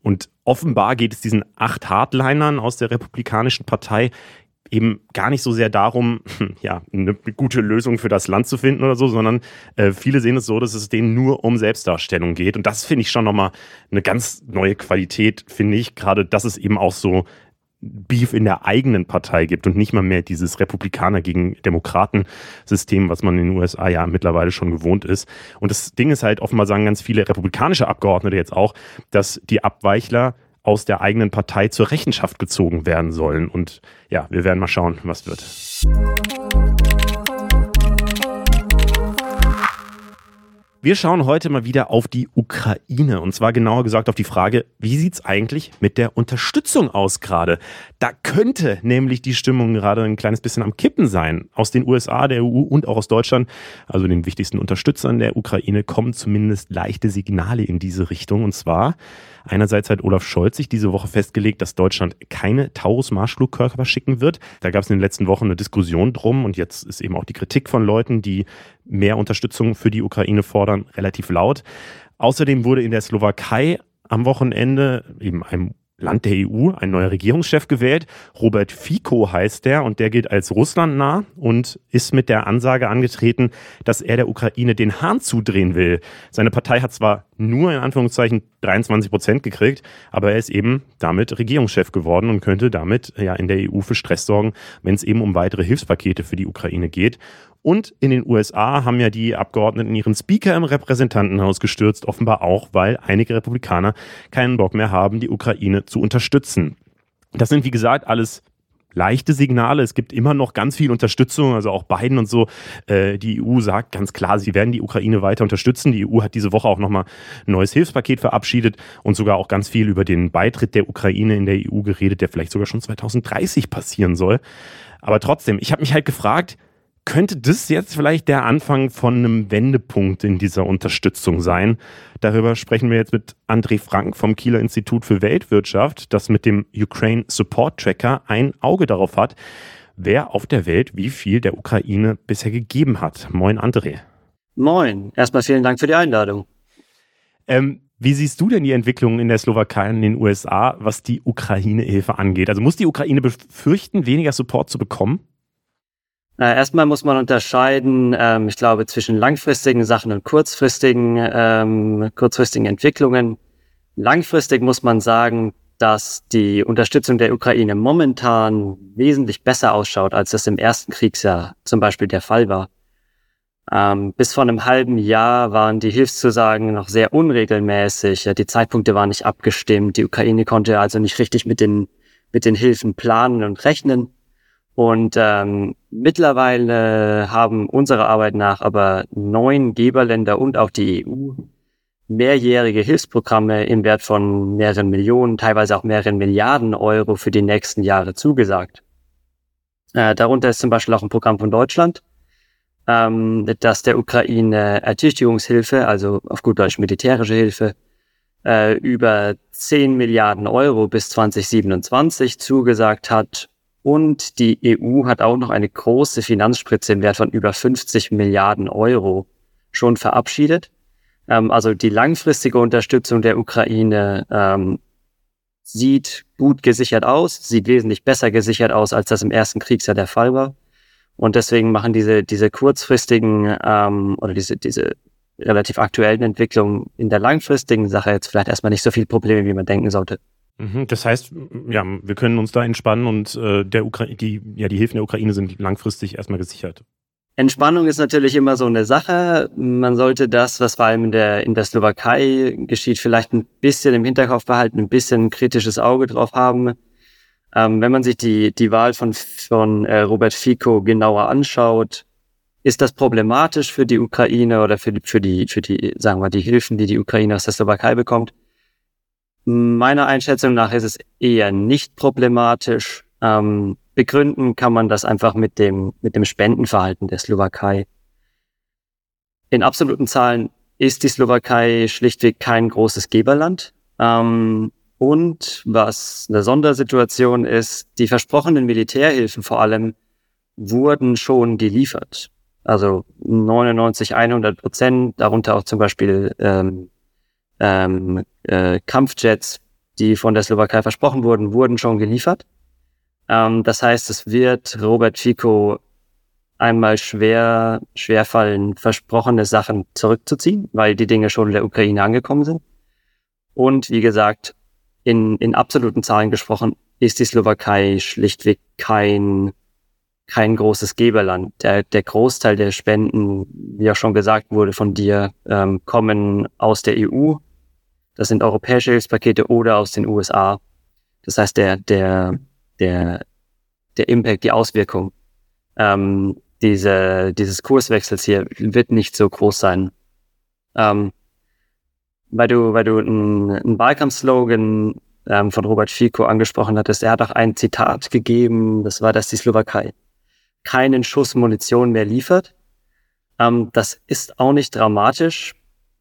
Und offenbar geht es diesen acht Hardlinern aus der Republikanischen Partei eben gar nicht so sehr darum, ja, eine gute Lösung für das Land zu finden oder so, sondern äh, viele sehen es so, dass es denen nur um Selbstdarstellung geht. Und das finde ich schon nochmal eine ganz neue Qualität, finde ich, gerade, dass es eben auch so Beef in der eigenen Partei gibt und nicht mal mehr dieses Republikaner gegen Demokraten-System, was man in den USA ja mittlerweile schon gewohnt ist. Und das Ding ist halt, offenbar sagen ganz viele republikanische Abgeordnete jetzt auch, dass die Abweichler aus der eigenen Partei zur Rechenschaft gezogen werden sollen. Und ja, wir werden mal schauen, was wird. Wir schauen heute mal wieder auf die Ukraine und zwar genauer gesagt auf die Frage, wie sieht es eigentlich mit der Unterstützung aus gerade? Da könnte nämlich die Stimmung gerade ein kleines bisschen am Kippen sein. Aus den USA, der EU und auch aus Deutschland, also den wichtigsten Unterstützern der Ukraine, kommen zumindest leichte Signale in diese Richtung und zwar Einerseits hat Olaf Scholz sich diese Woche festgelegt, dass Deutschland keine Taurus-Marschflugkörper schicken wird. Da gab es in den letzten Wochen eine Diskussion drum und jetzt ist eben auch die Kritik von Leuten, die mehr Unterstützung für die Ukraine fordern, relativ laut. Außerdem wurde in der Slowakei am Wochenende, eben einem Land der EU, ein neuer Regierungschef gewählt. Robert Fico heißt der und der gilt als russlandnah und ist mit der Ansage angetreten, dass er der Ukraine den Hahn zudrehen will. Seine Partei hat zwar nur in Anführungszeichen 23 Prozent gekriegt, aber er ist eben damit Regierungschef geworden und könnte damit ja in der EU für Stress sorgen, wenn es eben um weitere Hilfspakete für die Ukraine geht. Und in den USA haben ja die Abgeordneten ihren Speaker im Repräsentantenhaus gestürzt, offenbar auch, weil einige Republikaner keinen Bock mehr haben, die Ukraine zu unterstützen. Das sind, wie gesagt, alles leichte Signale. Es gibt immer noch ganz viel Unterstützung, also auch Biden und so. Äh, die EU sagt ganz klar, sie werden die Ukraine weiter unterstützen. Die EU hat diese Woche auch nochmal ein neues Hilfspaket verabschiedet und sogar auch ganz viel über den Beitritt der Ukraine in der EU geredet, der vielleicht sogar schon 2030 passieren soll. Aber trotzdem, ich habe mich halt gefragt, könnte das jetzt vielleicht der Anfang von einem Wendepunkt in dieser Unterstützung sein? Darüber sprechen wir jetzt mit André Frank vom Kieler Institut für Weltwirtschaft, das mit dem Ukraine Support Tracker ein Auge darauf hat, wer auf der Welt wie viel der Ukraine bisher gegeben hat. Moin, André. Moin. Erstmal vielen Dank für die Einladung. Ähm, wie siehst du denn die Entwicklung in der Slowakei und in den USA, was die Ukraine-Hilfe angeht? Also muss die Ukraine befürchten, weniger Support zu bekommen? Äh, erstmal muss man unterscheiden, ähm, ich glaube, zwischen langfristigen Sachen und kurzfristigen, ähm, kurzfristigen Entwicklungen. Langfristig muss man sagen, dass die Unterstützung der Ukraine momentan wesentlich besser ausschaut, als das im ersten Kriegsjahr zum Beispiel der Fall war. Ähm, bis vor einem halben Jahr waren die Hilfszusagen noch sehr unregelmäßig. Die Zeitpunkte waren nicht abgestimmt. Die Ukraine konnte also nicht richtig mit den, mit den Hilfen planen und rechnen. Und ähm, mittlerweile haben unserer Arbeit nach aber neun Geberländer und auch die EU mehrjährige Hilfsprogramme im Wert von mehreren Millionen, teilweise auch mehreren Milliarden Euro für die nächsten Jahre zugesagt. Äh, darunter ist zum Beispiel auch ein Programm von Deutschland, ähm, das der Ukraine Ertüchtigungshilfe, also auf gut Deutsch militärische Hilfe, äh, über 10 Milliarden Euro bis 2027 zugesagt hat. Und die EU hat auch noch eine große Finanzspritze im Wert von über 50 Milliarden Euro schon verabschiedet. Ähm, also die langfristige Unterstützung der Ukraine ähm, sieht gut gesichert aus, sieht wesentlich besser gesichert aus, als das im ersten Kriegsjahr der Fall war. Und deswegen machen diese, diese kurzfristigen ähm, oder diese, diese relativ aktuellen Entwicklungen in der langfristigen Sache jetzt vielleicht erstmal nicht so viel Probleme, wie man denken sollte. Mhm, das heißt, ja, wir können uns da entspannen und äh, der Ukra die, ja, die Hilfen der Ukraine sind langfristig erstmal gesichert. Entspannung ist natürlich immer so eine Sache. Man sollte das, was vor allem in der, in der Slowakei geschieht, vielleicht ein bisschen im Hinterkopf behalten, ein bisschen ein kritisches Auge drauf haben. Ähm, wenn man sich die, die Wahl von, von äh, Robert Fico genauer anschaut, ist das problematisch für die Ukraine oder für die, für die, für die, sagen wir, die Hilfen, die die Ukraine aus der Slowakei bekommt? Meiner Einschätzung nach ist es eher nicht problematisch. Ähm, begründen kann man das einfach mit dem, mit dem Spendenverhalten der Slowakei. In absoluten Zahlen ist die Slowakei schlichtweg kein großes Geberland. Ähm, und was eine Sondersituation ist, die versprochenen Militärhilfen vor allem wurden schon geliefert. Also 99, 100 Prozent, darunter auch zum Beispiel ähm, ähm, äh, Kampfjets, die von der Slowakei versprochen wurden, wurden schon geliefert. Ähm, das heißt, es wird Robert Fico einmal schwer, schwer fallen, versprochene Sachen zurückzuziehen, weil die Dinge schon in der Ukraine angekommen sind. Und wie gesagt, in, in absoluten Zahlen gesprochen, ist die Slowakei schlichtweg kein, kein großes Geberland. Der, der Großteil der Spenden, wie auch schon gesagt wurde von dir, ähm, kommen aus der EU. Das sind europäische Hilfspakete oder aus den USA. Das heißt, der, der, der, der Impact, die Auswirkung ähm, diese, dieses Kurswechsels hier wird nicht so groß sein. Ähm, weil du, weil du einen Wahlkampfslogan ähm, von Robert Fico angesprochen hattest, er hat auch ein Zitat gegeben, das war, dass die Slowakei keinen Schuss Munition mehr liefert. Ähm, das ist auch nicht dramatisch.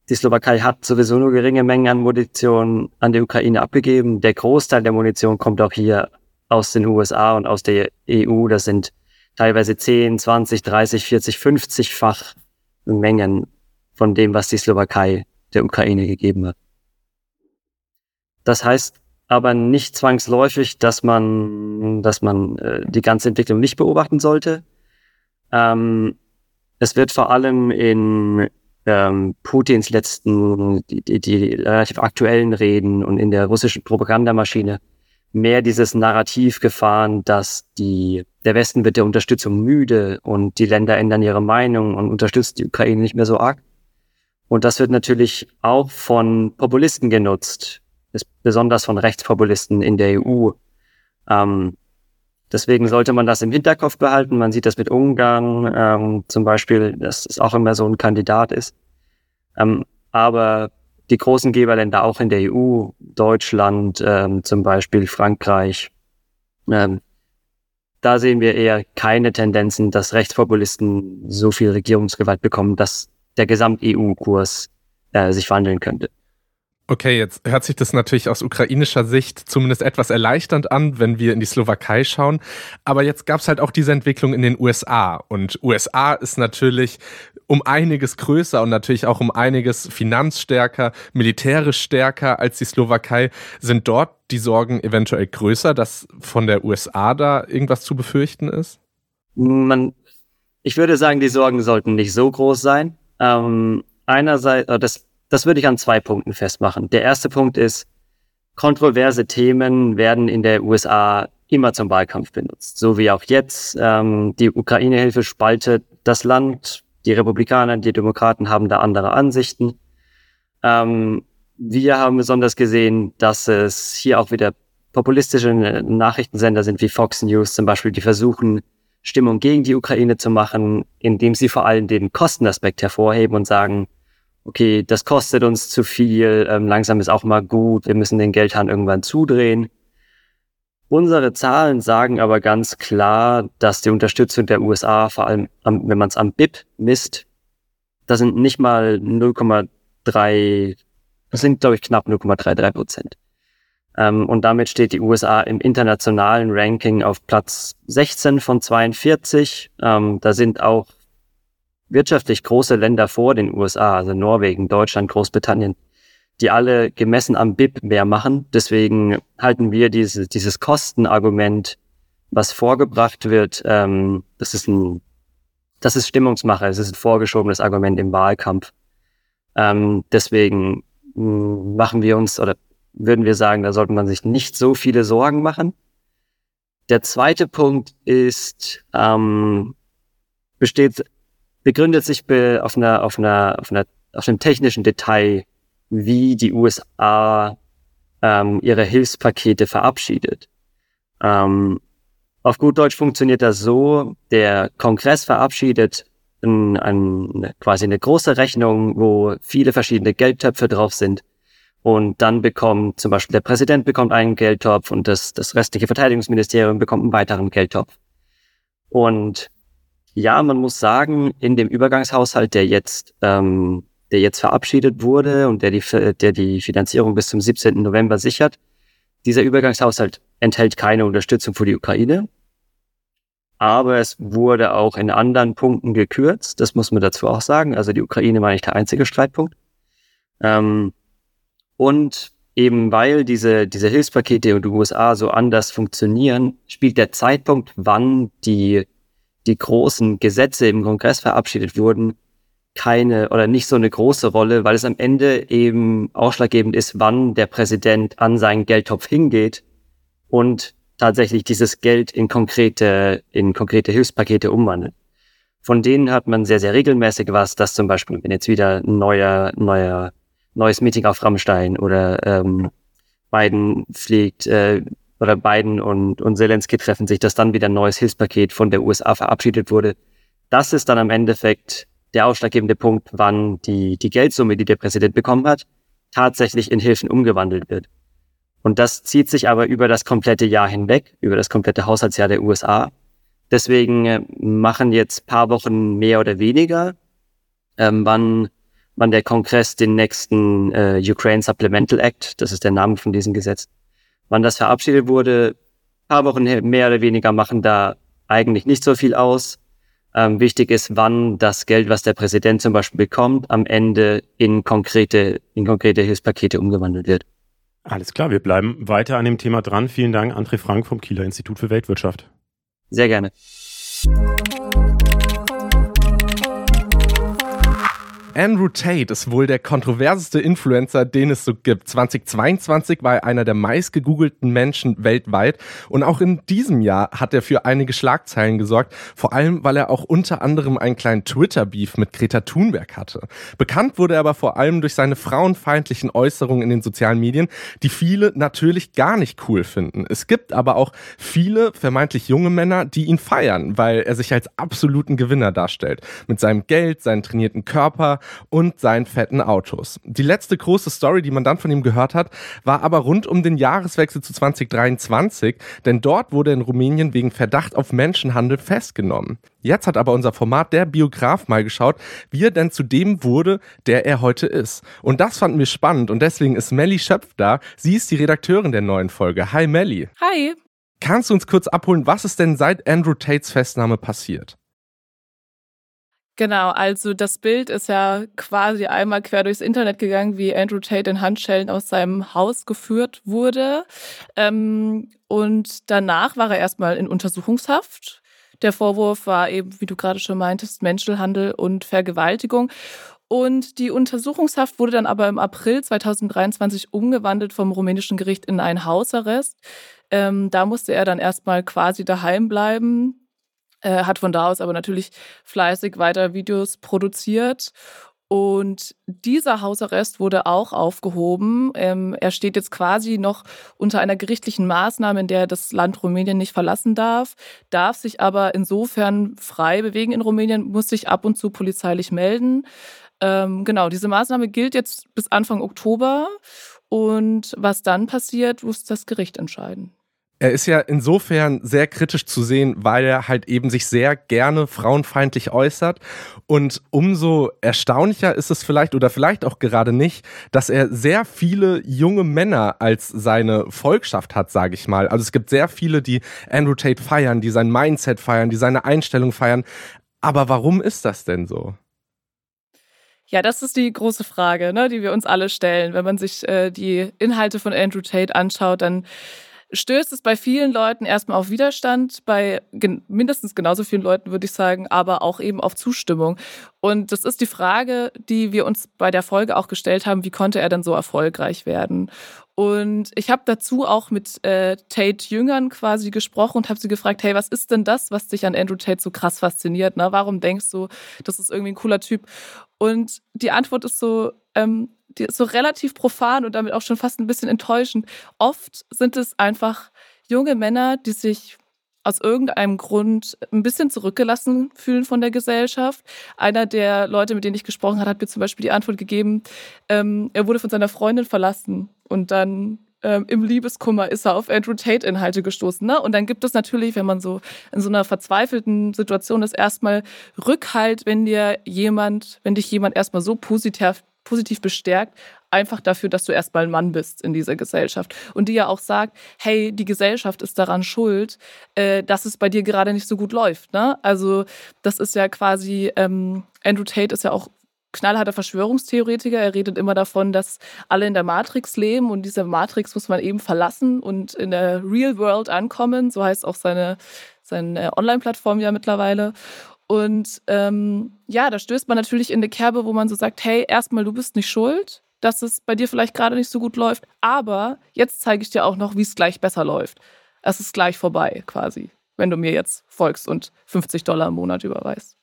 Die Slowakei hat sowieso nur geringe Mengen an Munition an die Ukraine abgegeben. Der Großteil der Munition kommt auch hier aus den USA und aus der EU. Das sind teilweise 10, 20, 30, 40, 50-fach Mengen von dem, was die Slowakei der Ukraine gegeben hat. Das heißt aber nicht zwangsläufig, dass man, dass man äh, die ganze Entwicklung nicht beobachten sollte. Ähm, es wird vor allem in ähm, Putins letzten, die, die, die relativ aktuellen Reden und in der russischen Propagandamaschine mehr dieses Narrativ gefahren, dass die, der Westen wird der Unterstützung müde und die Länder ändern ihre Meinung und unterstützen die Ukraine nicht mehr so arg. Und das wird natürlich auch von Populisten genutzt, besonders von Rechtspopulisten in der EU. Ähm, deswegen sollte man das im Hinterkopf behalten. Man sieht das mit Ungarn ähm, zum Beispiel, dass es auch immer so ein Kandidat ist. Ähm, aber die großen Geberländer auch in der EU, Deutschland ähm, zum Beispiel, Frankreich, ähm, da sehen wir eher keine Tendenzen, dass Rechtspopulisten so viel Regierungsgewalt bekommen, dass der Gesamt-EU-Kurs äh, sich wandeln könnte. Okay, jetzt hört sich das natürlich aus ukrainischer Sicht zumindest etwas erleichternd an, wenn wir in die Slowakei schauen. Aber jetzt gab es halt auch diese Entwicklung in den USA. Und USA ist natürlich um einiges größer und natürlich auch um einiges finanzstärker, militärisch stärker als die Slowakei. Sind dort die Sorgen eventuell größer, dass von der USA da irgendwas zu befürchten ist? Man, ich würde sagen, die Sorgen sollten nicht so groß sein. Ähm, einerseits, äh, das das würde ich an zwei Punkten festmachen. Der erste Punkt ist, kontroverse Themen werden in der USA immer zum Wahlkampf benutzt. So wie auch jetzt. Ähm, die Ukraine-Hilfe spaltet das Land. Die Republikaner, die Demokraten haben da andere Ansichten. Ähm, wir haben besonders gesehen, dass es hier auch wieder populistische Nachrichtensender sind wie Fox News zum Beispiel, die versuchen, Stimmung gegen die Ukraine zu machen, indem sie vor allem den Kostenaspekt hervorheben und sagen, okay, das kostet uns zu viel, ähm, langsam ist auch mal gut, wir müssen den Geldhahn irgendwann zudrehen. Unsere Zahlen sagen aber ganz klar, dass die Unterstützung der USA, vor allem am, wenn man es am BIP misst, das sind nicht mal 0,3, das sind glaube ich knapp 0,33 Prozent. Ähm, und damit steht die USA im internationalen Ranking auf Platz 16 von 42. Ähm, da sind auch wirtschaftlich große Länder vor den USA, also Norwegen, Deutschland, Großbritannien, die alle gemessen am BIP mehr machen. Deswegen halten wir diese, dieses Kostenargument, was vorgebracht wird, ähm, das ist ein, das ist Stimmungsmache, es ist ein vorgeschobenes Argument im Wahlkampf. Ähm, deswegen mm, machen wir uns oder würden wir sagen, da sollte man sich nicht so viele Sorgen machen. Der zweite Punkt ist, ähm, besteht begründet sich auf einer, auf einer, auf einer, auf einem technischen Detail, wie die USA ähm, ihre Hilfspakete verabschiedet. Ähm, auf gut Deutsch funktioniert das so, der Kongress verabschiedet ein, ein, quasi eine große Rechnung, wo viele verschiedene Geldtöpfe drauf sind. Und dann bekommt zum Beispiel der Präsident bekommt einen Geldtopf und das, das restliche Verteidigungsministerium bekommt einen weiteren Geldtopf. Und ja, man muss sagen, in dem Übergangshaushalt, der jetzt, ähm, der jetzt verabschiedet wurde und der die, der die Finanzierung bis zum 17. November sichert, dieser Übergangshaushalt enthält keine Unterstützung für die Ukraine. Aber es wurde auch in anderen Punkten gekürzt. Das muss man dazu auch sagen. Also die Ukraine war nicht der einzige Streitpunkt. Ähm, und eben weil diese, diese Hilfspakete in den USA so anders funktionieren, spielt der Zeitpunkt, wann die die großen Gesetze im Kongress verabschiedet wurden, keine oder nicht so eine große Rolle, weil es am Ende eben ausschlaggebend ist, wann der Präsident an seinen Geldtopf hingeht und tatsächlich dieses Geld in konkrete, in konkrete Hilfspakete umwandelt. Von denen hat man sehr, sehr regelmäßig was, dass zum Beispiel, wenn jetzt wieder ein neuer, neuer, neues Meeting auf Rammstein oder ähm, Biden fliegt äh, oder Biden und, und Zelensky treffen sich, dass dann wieder ein neues Hilfspaket von der USA verabschiedet wurde. Das ist dann am Endeffekt der ausschlaggebende Punkt, wann die, die Geldsumme, die der Präsident bekommen hat, tatsächlich in Hilfen umgewandelt wird. Und das zieht sich aber über das komplette Jahr hinweg, über das komplette Haushaltsjahr der USA. Deswegen äh, machen jetzt paar Wochen mehr oder weniger, ähm, wann, wann der Kongress den nächsten äh, Ukraine Supplemental Act, das ist der Name von diesem Gesetz, wann das verabschiedet wurde, paar Wochen mehr oder weniger machen da eigentlich nicht so viel aus. Ähm, wichtig ist, wann das Geld, was der Präsident zum Beispiel bekommt, am Ende in konkrete, in konkrete Hilfspakete umgewandelt wird. Alles klar, wir bleiben weiter an dem Thema dran. Vielen Dank, André Frank vom Kieler Institut für Weltwirtschaft. Sehr gerne. Andrew Tate ist wohl der kontroverseste Influencer, den es so gibt. 2022 war er einer der meistgegoogelten Menschen weltweit und auch in diesem Jahr hat er für einige Schlagzeilen gesorgt, vor allem weil er auch unter anderem einen kleinen Twitter-Beef mit Greta Thunberg hatte. Bekannt wurde er aber vor allem durch seine frauenfeindlichen Äußerungen in den sozialen Medien, die viele natürlich gar nicht cool finden. Es gibt aber auch viele vermeintlich junge Männer, die ihn feiern, weil er sich als absoluten Gewinner darstellt. Mit seinem Geld, seinen trainierten Körper und seinen fetten Autos. Die letzte große Story, die man dann von ihm gehört hat, war aber rund um den Jahreswechsel zu 2023, denn dort wurde er in Rumänien wegen Verdacht auf Menschenhandel festgenommen. Jetzt hat aber unser Format der Biograf mal geschaut, wie er denn zu dem wurde, der er heute ist. Und das fanden wir spannend und deswegen ist Melly Schöpf da. Sie ist die Redakteurin der neuen Folge. Hi Melly. Hi. Kannst du uns kurz abholen, was ist denn seit Andrew Tates Festnahme passiert? Genau, also das Bild ist ja quasi einmal quer durchs Internet gegangen, wie Andrew Tate in Handschellen aus seinem Haus geführt wurde. Ähm, und danach war er erstmal in Untersuchungshaft. Der Vorwurf war eben, wie du gerade schon meintest, Menschenhandel und Vergewaltigung. Und die Untersuchungshaft wurde dann aber im April 2023 umgewandelt vom rumänischen Gericht in einen Hausarrest. Ähm, da musste er dann erstmal quasi daheim bleiben äh, hat von da aus aber natürlich fleißig weiter Videos produziert. Und dieser Hausarrest wurde auch aufgehoben. Ähm, er steht jetzt quasi noch unter einer gerichtlichen Maßnahme, in der er das Land Rumänien nicht verlassen darf, darf sich aber insofern frei bewegen in Rumänien, muss sich ab und zu polizeilich melden. Ähm, genau, diese Maßnahme gilt jetzt bis Anfang Oktober. Und was dann passiert, muss das Gericht entscheiden. Er ist ja insofern sehr kritisch zu sehen, weil er halt eben sich sehr gerne frauenfeindlich äußert. Und umso erstaunlicher ist es vielleicht oder vielleicht auch gerade nicht, dass er sehr viele junge Männer als seine Volkschaft hat, sage ich mal. Also es gibt sehr viele, die Andrew Tate feiern, die sein Mindset feiern, die seine Einstellung feiern. Aber warum ist das denn so? Ja, das ist die große Frage, ne, die wir uns alle stellen. Wenn man sich äh, die Inhalte von Andrew Tate anschaut, dann stößt es bei vielen Leuten erstmal auf Widerstand, bei gen mindestens genauso vielen Leuten würde ich sagen, aber auch eben auf Zustimmung. Und das ist die Frage, die wir uns bei der Folge auch gestellt haben, wie konnte er denn so erfolgreich werden? Und ich habe dazu auch mit äh, Tate Jüngern quasi gesprochen und habe sie gefragt, hey, was ist denn das, was dich an Andrew Tate so krass fasziniert? Ne? Warum denkst du, das ist irgendwie ein cooler Typ? Und die Antwort ist so, ähm, so relativ profan und damit auch schon fast ein bisschen enttäuschend. Oft sind es einfach junge Männer, die sich aus irgendeinem Grund ein bisschen zurückgelassen fühlen von der Gesellschaft. Einer der Leute, mit denen ich gesprochen habe, hat mir zum Beispiel die Antwort gegeben, ähm, er wurde von seiner Freundin verlassen und dann ähm, im Liebeskummer ist er auf Andrew Tate-Inhalte gestoßen. Ne? Und dann gibt es natürlich, wenn man so in so einer verzweifelten Situation ist, erstmal Rückhalt, wenn dir jemand, wenn dich jemand erstmal so positiv, positiv bestärkt, einfach dafür, dass du erstmal ein Mann bist in dieser Gesellschaft. Und die ja auch sagt, hey, die Gesellschaft ist daran schuld, äh, dass es bei dir gerade nicht so gut läuft. Ne? Also das ist ja quasi, ähm, Andrew Tate ist ja auch knallharter Verschwörungstheoretiker. Er redet immer davon, dass alle in der Matrix leben und diese Matrix muss man eben verlassen und in der Real World ankommen. So heißt auch seine, seine Online-Plattform ja mittlerweile. Und ähm, ja, da stößt man natürlich in eine Kerbe, wo man so sagt, hey, erstmal, du bist nicht schuld, dass es bei dir vielleicht gerade nicht so gut läuft, aber jetzt zeige ich dir auch noch, wie es gleich besser läuft. Es ist gleich vorbei, quasi, wenn du mir jetzt folgst und 50 Dollar im Monat überweist.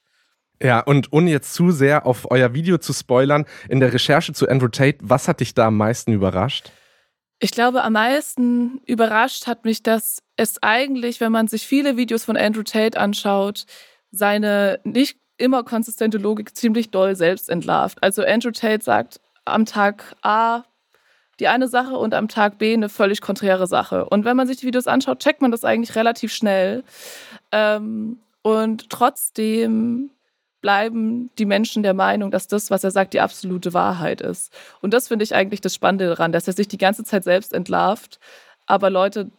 Ja, und ohne jetzt zu sehr auf euer Video zu spoilern, in der Recherche zu Andrew Tate, was hat dich da am meisten überrascht? Ich glaube, am meisten überrascht hat mich, dass es eigentlich, wenn man sich viele Videos von Andrew Tate anschaut, seine nicht immer konsistente Logik ziemlich doll selbst entlarvt. Also Andrew Tate sagt am Tag A die eine Sache und am Tag B eine völlig konträre Sache. Und wenn man sich die Videos anschaut, checkt man das eigentlich relativ schnell. Ähm, und trotzdem bleiben die Menschen der Meinung, dass das, was er sagt, die absolute Wahrheit ist. Und das finde ich eigentlich das Spannende daran, dass er sich die ganze Zeit selbst entlarvt, aber Leute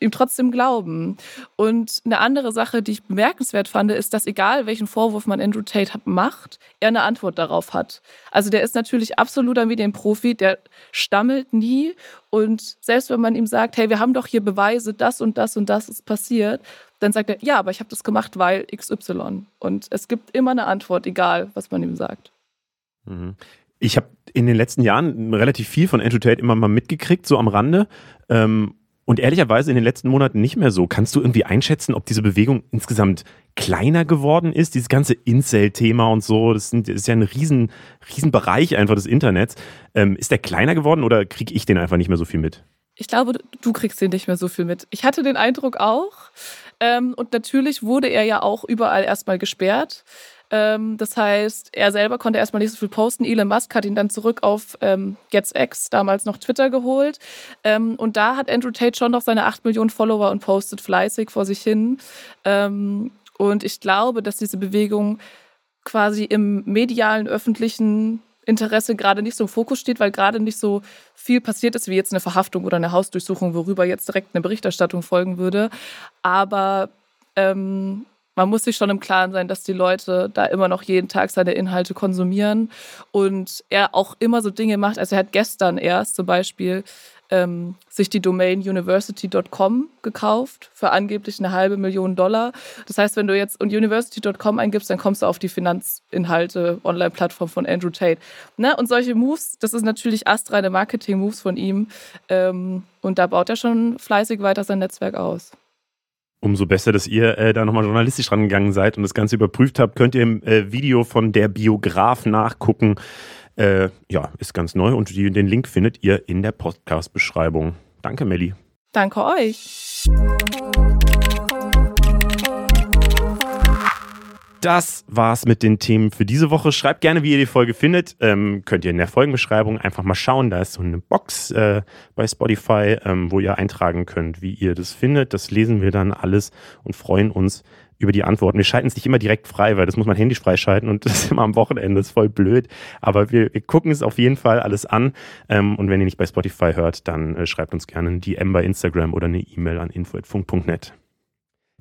ihm trotzdem glauben. Und eine andere Sache, die ich bemerkenswert fand, ist, dass egal welchen Vorwurf man Andrew Tate macht, er eine Antwort darauf hat. Also der ist natürlich absoluter Medienprofi, der stammelt nie und selbst wenn man ihm sagt, hey, wir haben doch hier Beweise, das und das und das ist passiert, dann sagt er, ja, aber ich habe das gemacht, weil XY. Und es gibt immer eine Antwort, egal was man ihm sagt. Mhm. Ich habe in den letzten Jahren relativ viel von Andrew Tate immer mal mitgekriegt, so am Rande. Ähm, und ehrlicherweise in den letzten Monaten nicht mehr so. Kannst du irgendwie einschätzen, ob diese Bewegung insgesamt kleiner geworden ist? Dieses ganze Incel-Thema und so, das, sind, das, ist ja ein riesen, riesen Bereich einfach des Internets. Ähm, ist der kleiner geworden oder kriege ich den einfach nicht mehr so viel mit? Ich glaube, du kriegst den nicht mehr so viel mit. Ich hatte den Eindruck auch. Ähm, und natürlich wurde er ja auch überall erstmal gesperrt. Ähm, das heißt, er selber konnte erstmal nicht so viel posten. Elon Musk hat ihn dann zurück auf ähm, GetsX, damals noch Twitter, geholt. Ähm, und da hat Andrew Tate schon noch seine 8 Millionen Follower und postet fleißig vor sich hin. Ähm, und ich glaube, dass diese Bewegung quasi im medialen, öffentlichen Interesse gerade nicht so im Fokus steht, weil gerade nicht so viel passiert ist wie jetzt eine Verhaftung oder eine Hausdurchsuchung, worüber jetzt direkt eine Berichterstattung folgen würde. Aber ähm, man muss sich schon im Klaren sein, dass die Leute da immer noch jeden Tag seine Inhalte konsumieren und er auch immer so Dinge macht. Also er hat gestern erst zum Beispiel ähm, sich die Domain university.com gekauft für angeblich eine halbe Million Dollar. Das heißt, wenn du jetzt university.com eingibst, dann kommst du auf die Finanzinhalte Online-Plattform von Andrew Tate. Ne? Und solche Moves, das ist natürlich astreine Marketing-Moves von ihm. Ähm, und da baut er schon fleißig weiter sein Netzwerk aus. Umso besser, dass ihr äh, da nochmal journalistisch rangegangen seid und das Ganze überprüft habt. Könnt ihr im äh, Video von der Biograf nachgucken. Äh, ja, ist ganz neu und die, den Link findet ihr in der Podcast-Beschreibung. Danke, Melli. Danke euch. Das war's mit den Themen für diese Woche. Schreibt gerne, wie ihr die Folge findet. Ähm, könnt ihr in der Folgenbeschreibung einfach mal schauen. Da ist so eine Box äh, bei Spotify, ähm, wo ihr eintragen könnt, wie ihr das findet. Das lesen wir dann alles und freuen uns über die Antworten. Wir schalten es nicht immer direkt frei, weil das muss man händisch freischalten und das ist immer am Wochenende, das ist voll blöd. Aber wir, wir gucken es auf jeden Fall alles an. Ähm, und wenn ihr nicht bei Spotify hört, dann äh, schreibt uns gerne ein DM bei Instagram oder eine E-Mail an info.funk.net.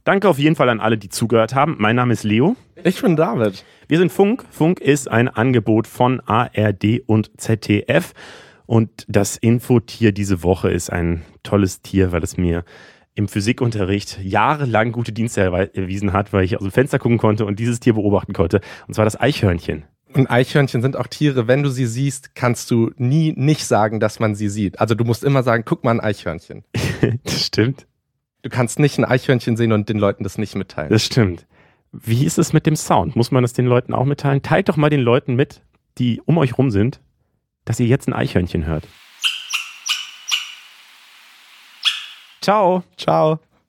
Danke auf jeden Fall an alle, die zugehört haben. Mein Name ist Leo. Ich bin David. Wir sind Funk. Funk ist ein Angebot von ARD und ZDF. Und das Infotier diese Woche ist ein tolles Tier, weil es mir im Physikunterricht jahrelang gute Dienste erwiesen hat, weil ich aus dem Fenster gucken konnte und dieses Tier beobachten konnte. Und zwar das Eichhörnchen. Und Eichhörnchen sind auch Tiere, wenn du sie siehst, kannst du nie nicht sagen, dass man sie sieht. Also du musst immer sagen, guck mal ein Eichhörnchen. das stimmt. Du kannst nicht ein Eichhörnchen sehen und den Leuten das nicht mitteilen. Das stimmt. Wie ist es mit dem Sound? Muss man das den Leuten auch mitteilen? Teilt doch mal den Leuten mit, die um euch rum sind, dass ihr jetzt ein Eichhörnchen hört. Ciao. Ciao.